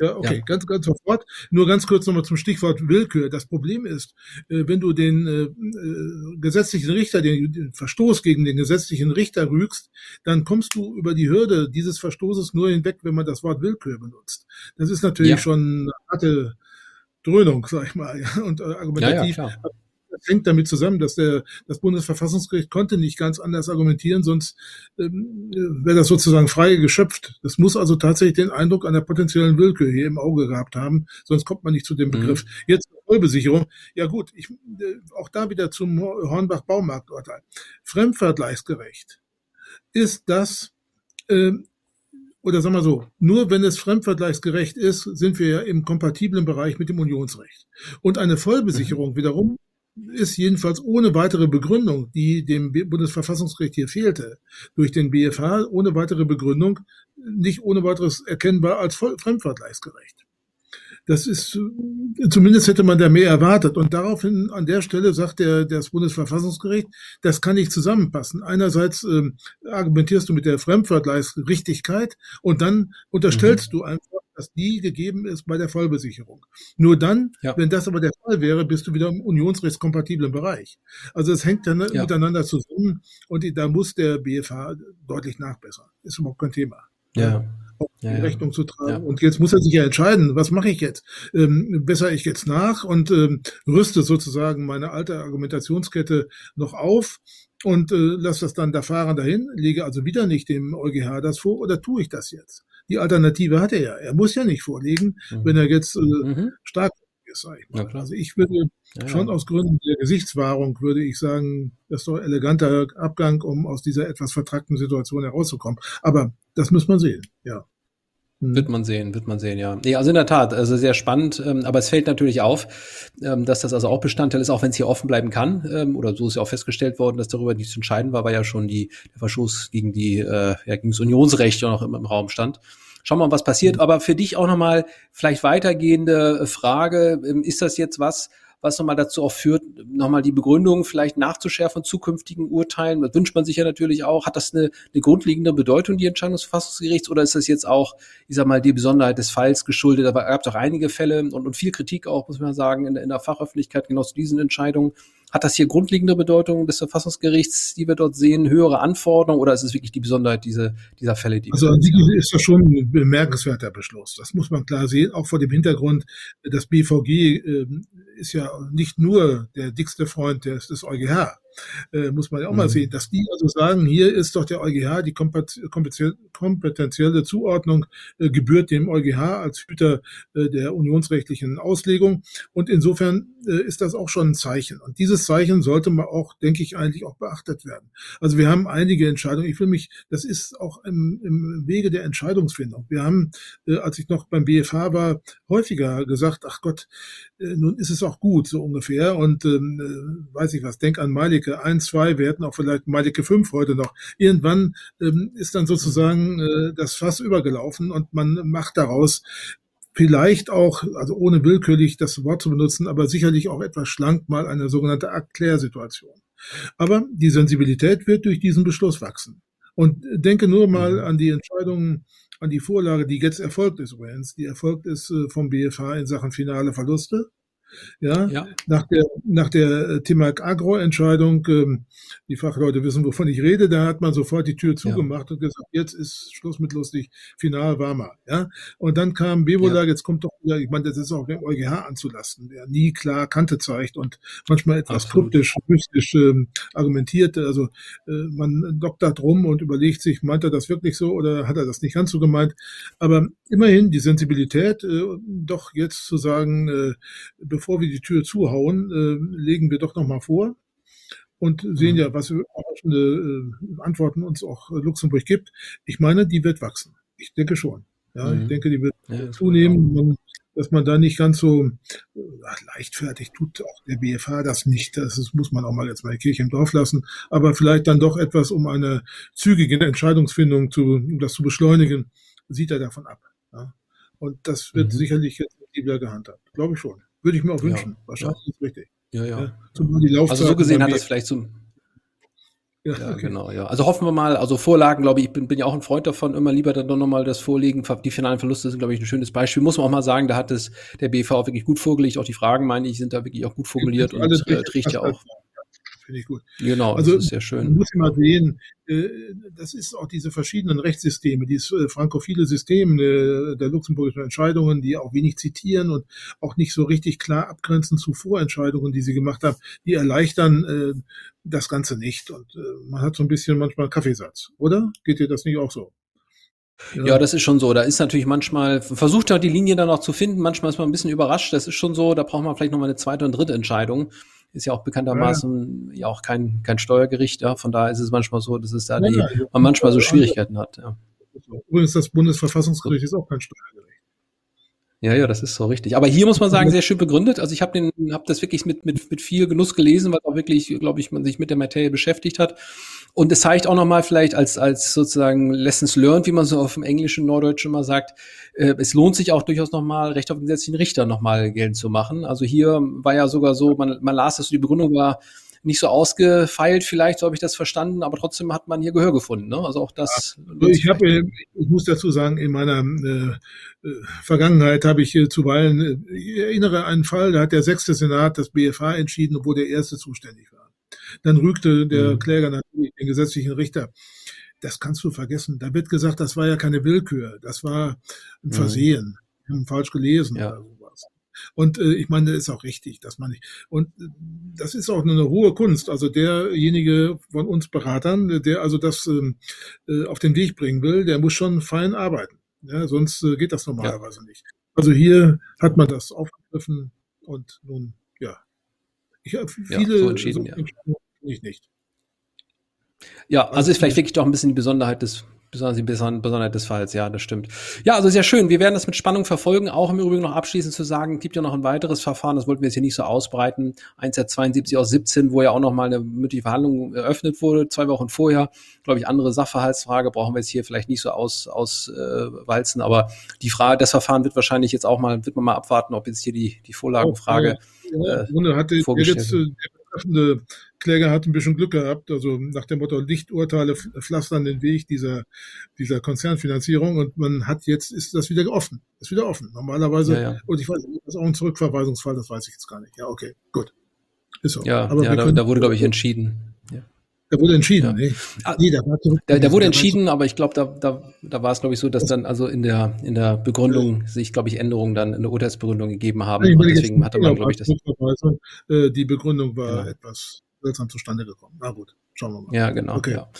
ja, okay, ja. ganz, ganz sofort. Nur ganz kurz nochmal zum Stichwort Willkür. Das Problem ist, äh, wenn du den äh, äh, gesetzlichen Richter, den, den Verstoß gegen den gesetzlichen Richter rügst, dann kommst du über die Hürde dieses Verstoßes nur hinweg, wenn man das Wort Willkür benutzt. Das ist natürlich ja. schon eine harte Dröhnung, sag ich mal, und äh, argumentativ. Ja, ja, das hängt damit zusammen, dass der, das Bundesverfassungsgericht konnte nicht ganz anders argumentieren, sonst ähm, wäre das sozusagen frei geschöpft. Das muss also tatsächlich den Eindruck einer potenziellen Willkür hier im Auge gehabt haben, sonst kommt man nicht zu dem mhm. Begriff. Mhm. Jetzt Vollbesicherung. Ja gut, ich, äh, auch da wieder zum Hornbach-Baumarkt-Urteil. Fremdvergleichsgerecht ist das, äh, oder sagen wir so, nur wenn es fremdvergleichsgerecht ist, sind wir ja im kompatiblen Bereich mit dem Unionsrecht. Und eine Vollbesicherung mhm. wiederum ist jedenfalls ohne weitere Begründung, die dem Bundesverfassungsgericht hier fehlte, durch den BFH ohne weitere Begründung nicht ohne weiteres erkennbar als fremdvergleichsgerecht. Das ist, zumindest hätte man da mehr erwartet. Und daraufhin, an der Stelle sagt der, das Bundesverfassungsgericht, das kann nicht zusammenpassen. Einerseits äh, argumentierst du mit der Fremdvergleichsrichtigkeit und dann unterstellst mhm. du einfach, dass die gegeben ist bei der Vollbesicherung. Nur dann, ja. wenn das aber der Fall wäre, bist du wieder im unionsrechtskompatiblen Bereich. Also es hängt dann ja. miteinander zusammen und da muss der BFH deutlich nachbessern. Ist überhaupt kein Thema. Ja. Ja, die Rechnung zu tragen. Ja. Und jetzt muss er sich ja entscheiden, was mache ich jetzt? Ähm, besser ich jetzt nach und ähm, rüste sozusagen meine alte Argumentationskette noch auf und äh, lasse das dann der Fahrer dahin, lege also wieder nicht dem EuGH das vor oder tue ich das jetzt? Die Alternative hat er ja. Er muss ja nicht vorlegen, mhm. wenn er jetzt äh, mhm. stark ist, sag ich mal. Ja, also ich würde ja, schon aus Gründen der Gesichtswahrung würde ich sagen, das ist doch ein eleganter Abgang, um aus dieser etwas vertrackten Situation herauszukommen. Aber das muss man sehen, ja. Mhm. Wird man sehen, wird man sehen, ja. Nee, also in der Tat, also sehr spannend, ähm, aber es fällt natürlich auf, ähm, dass das also auch Bestandteil ist, auch wenn es hier offen bleiben kann, ähm, oder so ist ja auch festgestellt worden, dass darüber nicht zu entscheiden war, weil ja schon die, der Verstoß gegen die, äh, ja, gegen das Unionsrecht ja noch im, im Raum stand. Schauen wir mal, was passiert. Mhm. Aber für dich auch nochmal vielleicht weitergehende Frage, ähm, ist das jetzt was, was nochmal dazu auch führt, nochmal die Begründung vielleicht nachzuschärfen zukünftigen Urteilen. Das wünscht man sich ja natürlich auch. Hat das eine, eine grundlegende Bedeutung, die Entscheidung des Verfassungsgerichts, oder ist das jetzt auch, ich sag mal, die Besonderheit des Falls geschuldet? Gab es auch einige Fälle und, und viel Kritik auch, muss man sagen, in, in der Fachöffentlichkeit genau zu diesen Entscheidungen. Hat das hier grundlegende Bedeutung des Verfassungsgerichts, die wir dort sehen, höhere Anforderungen oder ist es wirklich die Besonderheit dieser, dieser Fälle? Die also an sich ist das schon ein bemerkenswerter Beschluss. Das muss man klar sehen, auch vor dem Hintergrund, das BVG äh, ist ja nicht nur der dickste Freund des, des EuGH äh, muss man ja auch mhm. mal sehen, dass die also sagen, hier ist doch der EuGH, die kompetentielle Zuordnung äh, gebührt dem EuGH als Hüter äh, der unionsrechtlichen Auslegung. Und insofern äh, ist das auch schon ein Zeichen. Und dieses Zeichen sollte man auch, denke ich, eigentlich auch beachtet werden. Also wir haben einige Entscheidungen. Ich will mich, das ist auch im, im Wege der Entscheidungsfindung. Wir haben, äh, als ich noch beim BFH war, häufiger gesagt, ach Gott, äh, nun ist es auch gut, so ungefähr. Und ähm, äh, weiß ich was, denk an Meilig Meilicke 1, 2, wir hätten auch vielleicht Meilicke 5 heute noch. Irgendwann ähm, ist dann sozusagen äh, das Fass übergelaufen und man macht daraus vielleicht auch, also ohne willkürlich das Wort zu benutzen, aber sicherlich auch etwas schlank mal eine sogenannte Erklärsituation. Aber die Sensibilität wird durch diesen Beschluss wachsen. Und denke nur mal mhm. an die Entscheidungen, an die Vorlage, die jetzt erfolgt ist übrigens, die erfolgt ist äh, vom BFH in Sachen finale Verluste. Ja, ja. nach der, nach der äh, Timac Agro-Entscheidung, ähm, die Fachleute wissen, wovon ich rede, da hat man sofort die Tür zugemacht ja. und gesagt, jetzt ist Schluss mit lustig, final war mal, ja. Und dann kam Bevola, ja. jetzt kommt doch wieder, ich meine, das ist auch dem EuGH anzulasten, der nie klar Kante zeigt und manchmal etwas Absolut. kryptisch, mystisch ähm, argumentiert, also äh, man doktert rum und überlegt sich, meint er das wirklich so oder hat er das nicht ganz so gemeint, aber immerhin die Sensibilität, äh, doch jetzt zu sagen, äh, bevor wir die Tür zuhauen, äh, legen wir doch noch mal vor und sehen mhm. ja, was für äh, Antworten uns auch äh, Luxemburg gibt. Ich meine, die wird wachsen. Ich denke schon. Ja, mhm. ich denke, die wird ja, zunehmen, man, dass man da nicht ganz so äh, leichtfertig tut auch der BFH das nicht. Das ist, muss man auch mal jetzt mal die Kirche im Dorf lassen. Aber vielleicht dann doch etwas, um eine zügige Entscheidungsfindung zu, um das zu beschleunigen, sieht er davon ab. Ja. Und das wird mhm. sicherlich jetzt sensibler gehandhabt. Glaube ich schon. Würde ich mir auch wünschen. Ja. Wahrscheinlich ja. ist richtig. Ja, ja. ja. also so gesehen hat das vielleicht zum. Ja, ja okay. genau, ja. Also hoffen wir mal, also Vorlagen, glaube ich, ich bin, bin ja auch ein Freund davon, immer lieber dann nochmal das Vorlegen. Die finalen Verluste sind, glaube ich, ein schönes Beispiel. Muss man auch mal sagen, da hat es der BV auch wirklich gut vorgelegt. Auch die Fragen, meine ich, sind da wirklich auch gut formuliert und äh, trägt ja auch finde ich gut. Genau, also, das ist sehr schön. Man muss mal sehen, äh, das ist auch diese verschiedenen Rechtssysteme, dieses äh, frankophile System äh, der luxemburgischen Entscheidungen, die auch wenig zitieren und auch nicht so richtig klar abgrenzen zu Vorentscheidungen, die sie gemacht haben, die erleichtern das Ganze nicht. Und man hat so ein bisschen manchmal Kaffeesatz, oder? Geht dir das nicht auch so? Ja. ja. das ist schon so. Da ist natürlich manchmal, versucht er die Linie dann auch zu finden. Manchmal ist man ein bisschen überrascht. Das ist schon so. Da braucht man vielleicht noch mal eine zweite und dritte Entscheidung ist ja auch bekanntermaßen ja, ja auch kein, kein Steuergericht. Ja. Von daher ist es manchmal so, dass es da die, man manchmal so Schwierigkeiten hat. Ja. Übrigens, das Bundesverfassungsgericht ist auch kein Steuergericht. Ja, ja, das ist so richtig. Aber hier muss man sagen, sehr schön begründet. Also ich habe den, habe das wirklich mit mit mit viel Genuss gelesen, weil auch wirklich, glaube ich, man sich mit der Materie beschäftigt hat. Und es zeigt auch nochmal vielleicht als als sozusagen Lessons learned, wie man so auf dem Englischen, Norddeutschen immer sagt, äh, es lohnt sich auch durchaus nochmal Recht auf den gesetzlichen Richter nochmal geltend zu machen. Also hier war ja sogar so, man, man las, dass die Begründung war, nicht so ausgefeilt, vielleicht, so habe ich das verstanden, aber trotzdem hat man hier Gehör gefunden. Ne? Also auch das. Ja, ich habe, ich muss dazu sagen, in meiner äh, äh Vergangenheit habe ich äh, zuweilen, äh, ich erinnere einen Fall, da hat der sechste Senat das BFH entschieden, obwohl der erste zuständig war. Dann rügte der mhm. Kläger natürlich den gesetzlichen Richter. Das kannst du vergessen. Da wird gesagt, das war ja keine Willkür, das war ein mhm. Versehen. Wir haben falsch gelesen. Ja. Oder so. Und äh, ich meine, das ist auch richtig, dass man nicht. Und äh, das ist auch eine hohe Kunst. Also derjenige von uns Beratern, der also das ähm, äh, auf den Weg bringen will, der muss schon fein arbeiten. Ja, sonst äh, geht das normalerweise ja. nicht. Also hier hat man das aufgegriffen und nun, ja. Ich habe viele ja, so entschieden, so ja. ich nicht. Ja, also, also ist vielleicht wirklich doch ein bisschen die Besonderheit des besonders die Besonderheit des Falls, ja, das stimmt. Ja, also sehr schön. Wir werden das mit Spannung verfolgen. Auch im Übrigen noch abschließend zu sagen, gibt ja noch ein weiteres Verfahren, das wollten wir jetzt hier nicht so ausbreiten. 172 aus 17, wo ja auch noch mal eine mündliche Verhandlung eröffnet wurde, zwei Wochen vorher. Glaube ich, andere Sachverhaltsfrage brauchen wir jetzt hier vielleicht nicht so aus, auswalzen. Äh, aber die Frage, das Verfahren wird wahrscheinlich jetzt auch mal, wird man mal abwarten, ob jetzt hier die, die Vorlagenfrage. Oh, äh, hatte vorgestellt jetzt, äh, der Kläger hat ein bisschen Glück gehabt, also nach dem Motto Lichturteile pflastern den Weg dieser, dieser Konzernfinanzierung und man hat jetzt, ist das wieder offen, ist wieder offen. Normalerweise, ja, ja. und ich weiß, das ist auch ein Zurückverweisungsfall, das weiß ich jetzt gar nicht. Ja, okay, gut. Ist so. Ja, Aber ja da, da wurde, glaube ich, entschieden. Ja. Da wurde entschieden, ja. nee. Ah, nee da, war da, da wurde entschieden, aber ich glaube, da, da, da war es, glaube ich, so, dass dann also in der, in der Begründung sich, glaube ich, Änderungen dann in der Urteilsbegründung gegeben haben. Ja, und deswegen hatte man, glaube ich, das. Äh, die Begründung war ja. etwas seltsam zustande gekommen. Na gut, schauen wir mal. Ja, genau. Okay. Ja.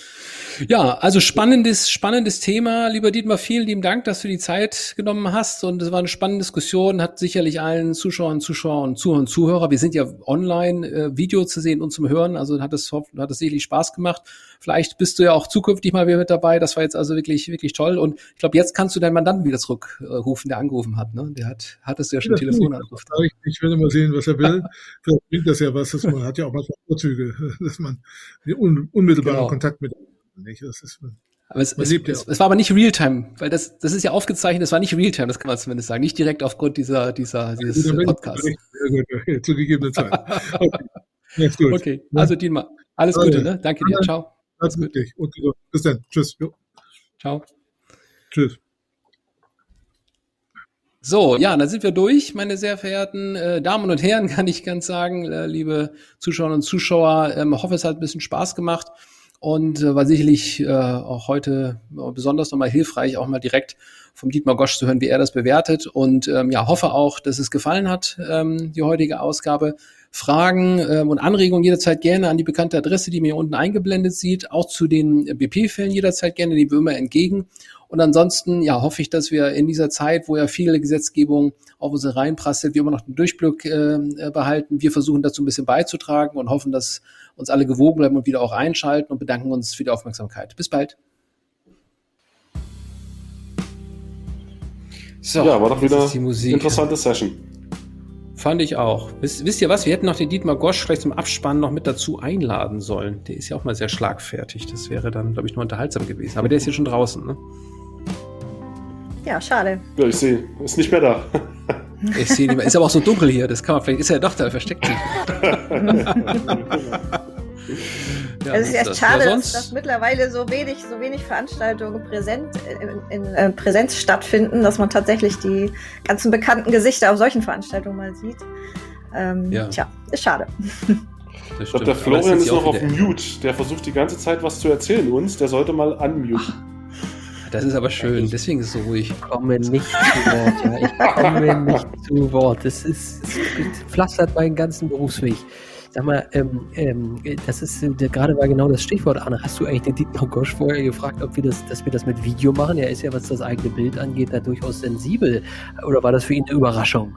ja, also spannendes, spannendes Thema. Lieber Dietmar, vielen lieben Dank, dass du die Zeit genommen hast. Und es war eine spannende Diskussion, hat sicherlich allen Zuschauern, Zuschauern, Zuhörern, Zuhörer, wir sind ja online, äh, Video zu sehen und zum Hören. Also hat es, hat es sicherlich Spaß gemacht. Vielleicht bist du ja auch zukünftig mal wieder mit dabei. Das war jetzt also wirklich, wirklich toll. Und ich glaube, jetzt kannst du deinen Mandanten wieder zurückrufen, der angerufen hat. Ne? Der hat, hattest du ja schon ja, Telefonanruf. Ich, ich will mal sehen, was er will. Vielleicht bringt das ja was. Dass man hat ja auch manchmal Vorzüge, dass man un, unmittelbaren genau. Kontakt mit nicht. Das ist, aber es, es, es, es, war aber nicht Realtime, weil das, das ist ja aufgezeichnet, es war nicht Realtime, das kann man zumindest sagen. Nicht direkt aufgrund dieser, dieser, dieses ja, Podcasts. Zu gegebener Zeit. Okay, okay. also Dienmar, alles Gute, ne? Danke dir, ciao. Alles Gute und bis dann. Tschüss. Jo. Ciao. Tschüss. So, ja, dann sind wir durch, meine sehr verehrten äh, Damen und Herren, kann ich ganz sagen, äh, liebe Zuschauerinnen und Zuschauer. Ähm, hoffe, es hat ein bisschen Spaß gemacht und äh, war sicherlich äh, auch heute besonders nochmal hilfreich, auch mal direkt vom Dietmar Gosch zu hören, wie er das bewertet. Und ähm, ja, hoffe auch, dass es gefallen hat, ähm, die heutige Ausgabe. Fragen ähm, und Anregungen jederzeit gerne an die bekannte Adresse, die mir unten eingeblendet sieht. Auch zu den BP-Fällen jederzeit gerne, die wir immer entgegen. Und ansonsten, ja, hoffe ich, dass wir in dieser Zeit, wo ja viele Gesetzgebung auf unsere Reihen prasselt, wir immer noch den Durchblick äh, äh behalten. Wir versuchen dazu ein bisschen beizutragen und hoffen, dass uns alle gewogen bleiben und wieder auch einschalten und bedanken uns für die Aufmerksamkeit. Bis bald. So, ja, war doch wieder eine interessante Session. Fand ich auch. Wisst, wisst, ihr was? Wir hätten noch den Dietmar Gosch vielleicht zum Abspann noch mit dazu einladen sollen. Der ist ja auch mal sehr schlagfertig. Das wäre dann, glaube ich, nur unterhaltsam gewesen. Aber der ist ja schon draußen, ne? Ja, schade. Ja, ich sehe, ist nicht mehr da. Ich sehe nicht mehr. Ist aber auch so dunkel hier. Das kann man vielleicht. Ist er doch da, versteckt sich. Ja, es ist echt schade, ja, dass, dass, mittlerweile so wenig, so wenig Veranstaltungen präsent, in, in äh, Präsenz stattfinden, dass man tatsächlich die ganzen bekannten Gesichter auf solchen Veranstaltungen mal sieht. Ähm, ja. Tja, ist schade. Ich glaube, der Florian ist, ist noch auf Mute. Der versucht die ganze Zeit was zu erzählen uns. Der sollte mal unmuten. Das ist aber schön, deswegen ist es so ruhig. Ich komme nicht zu Wort, ja. Ich komme nicht zu Wort. Das ist, das pflastert meinen ganzen Berufsweg. Sag mal, ähm, ähm, das ist äh, gerade war genau das Stichwort, Anna. Hast du eigentlich den Dietmar Gosch vorher gefragt, ob wir das, dass wir das mit Video machen? Er ist ja, was das eigene Bild angeht, da durchaus sensibel. Oder war das für ihn eine Überraschung?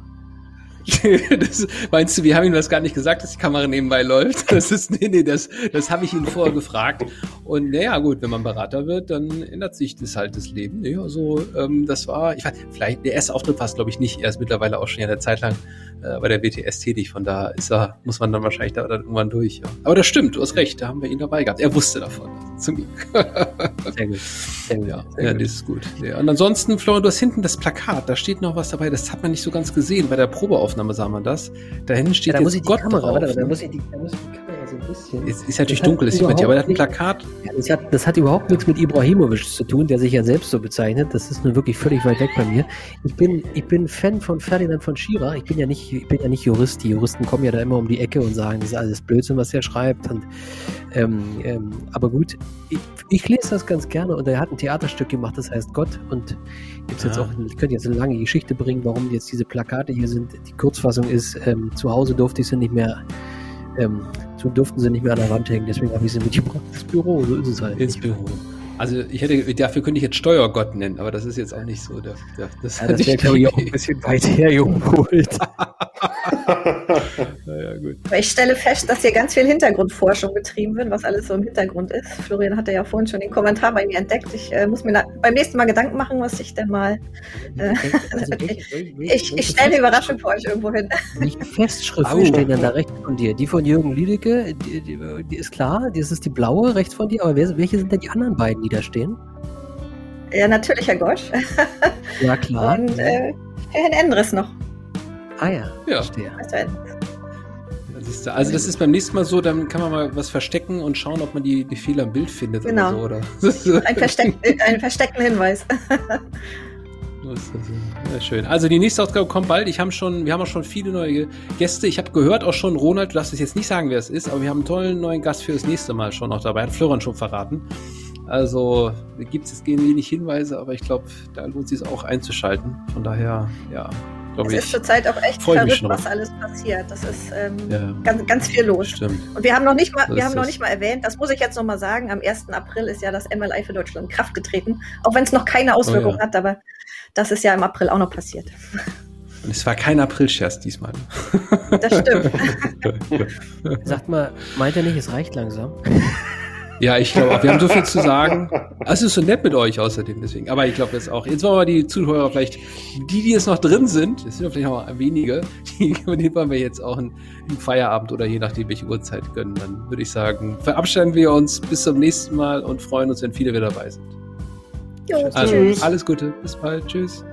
das, meinst du, wir haben ihm das gar nicht gesagt, dass die Kamera nebenbei läuft? Das ist, nee, nee, das, das habe ich ihn vorher gefragt. Und naja, gut, wenn man Berater wird, dann ändert sich das halt das Leben. Nee, also, ähm, das war, ich weiß, vielleicht, der erste Auftritt war es, glaube ich, nicht. Er ist mittlerweile auch schon ja eine Zeit lang äh, bei der BTS tätig. Von da ist er, muss man dann wahrscheinlich da dann irgendwann durch. Ja. Aber das stimmt, du hast recht, da haben wir ihn dabei gehabt. Er wusste davon. Zum Glück. Sehr gut. Sehr gut. Ja, Sehr ja gut. das ist gut. Ja. Und ansonsten, Florian, du hast hinten das Plakat, da steht noch was dabei, das hat man nicht so ganz gesehen. Bei der Probeaufnahme sah man das. Da hinten steht ja, da jetzt Gott Kamera, drauf. Warte, da muss ich die, da muss ich die Kamera bisschen. Es ist natürlich dunkel, das sieht man aber er hat ein Plakat. Ja, das, hat, das hat überhaupt nichts mit Ibrahimovic zu tun, der sich ja selbst so bezeichnet. Das ist nur wirklich völlig weit weg bei mir. Ich bin, ich bin Fan von Ferdinand von Schirach. Ich bin ja nicht, ich bin ja nicht Jurist. Die Juristen kommen ja da immer um die Ecke und sagen, das ist alles Blödsinn, was er schreibt. Und, ähm, ähm, aber gut, ich, ich, lese das ganz gerne und er hat ein Theaterstück gemacht, das heißt Gott. Und gibt's ja. jetzt auch, ich könnte jetzt eine lange Geschichte bringen, warum jetzt diese Plakate hier sind. Die Kurzfassung ist, ähm, zu Hause durfte ich sie nicht mehr ähm, so durften sie nicht mehr an der Wand hängen, deswegen habe ich sie mitgebracht ins Büro, so ist es halt. Ins Büro. Also ich hätte, dafür könnte ich jetzt Steuergott nennen, aber das ist jetzt auch nicht so. Der, der, das ja, das wäre, glaube ich, auch ein bisschen weit hergeholt. naja, gut. Aber ich stelle fest, dass hier ganz viel Hintergrundforschung betrieben wird, was alles so im Hintergrund ist. Florian hatte ja vorhin schon den Kommentar bei mir entdeckt. Ich äh, muss mir na, beim nächsten Mal Gedanken machen, was ich denn mal. Äh, also, ich, ich stelle eine Überraschung für euch irgendwo hin. Welche Festschriften stehen denn da rechts von dir? Die von Jürgen Lüdecke, die, die, die, ist klar, das ist die blaue rechts von dir, aber welche sind denn die anderen beiden, die da stehen? Ja, natürlich Herr Gosch. Ja, klar. Und äh, Herrn Endres noch. Ah ja, ja. verstehe. Also das ist beim nächsten Mal so, dann kann man mal was verstecken und schauen, ob man die, die Fehler im Bild findet genau. oder so. Oder? Ein, Versteck, einen versteckten Hinweis. Ja, schön. Also die nächste Ausgabe kommt bald. Ich habe schon, wir haben auch schon viele neue Gäste. Ich habe gehört auch schon, Ronald, du darfst es jetzt nicht sagen, wer es ist, aber wir haben einen tollen neuen Gast für das nächste Mal schon noch dabei. Hat Florian schon verraten. Also gibt es jetzt wenig Hinweise, aber ich glaube, da lohnt es sich auch einzuschalten. Von daher, ja, es ist zurzeit auch echt verrückt, was alles passiert. Das ist ähm, ja. ganz, ganz viel los. Stimmt. Und wir haben noch nicht mal, wir haben noch nicht mal erwähnt, das muss ich jetzt noch mal sagen, am 1. April ist ja das MLI für Deutschland in Kraft getreten, auch wenn es noch keine Auswirkung oh, ja. hat, aber das ist ja im April auch noch passiert. Und es war kein April-Scherz diesmal. Das stimmt. Sagt mal, meint er nicht, es reicht langsam? Ja, ich glaube auch. Wir haben so viel zu sagen. Es ist so nett mit euch außerdem, deswegen. Aber ich glaube jetzt auch. Jetzt wollen wir die Zuhörer vielleicht, die, die jetzt noch drin sind, das sind ja vielleicht noch wenige, die, die wollen wir jetzt auch einen, Feierabend oder je nachdem, welche Uhrzeit gönnen. Dann würde ich sagen, verabschieden wir uns bis zum nächsten Mal und freuen uns, wenn viele wieder dabei sind. Jo, Also, tschüss. alles Gute. Bis bald. Tschüss.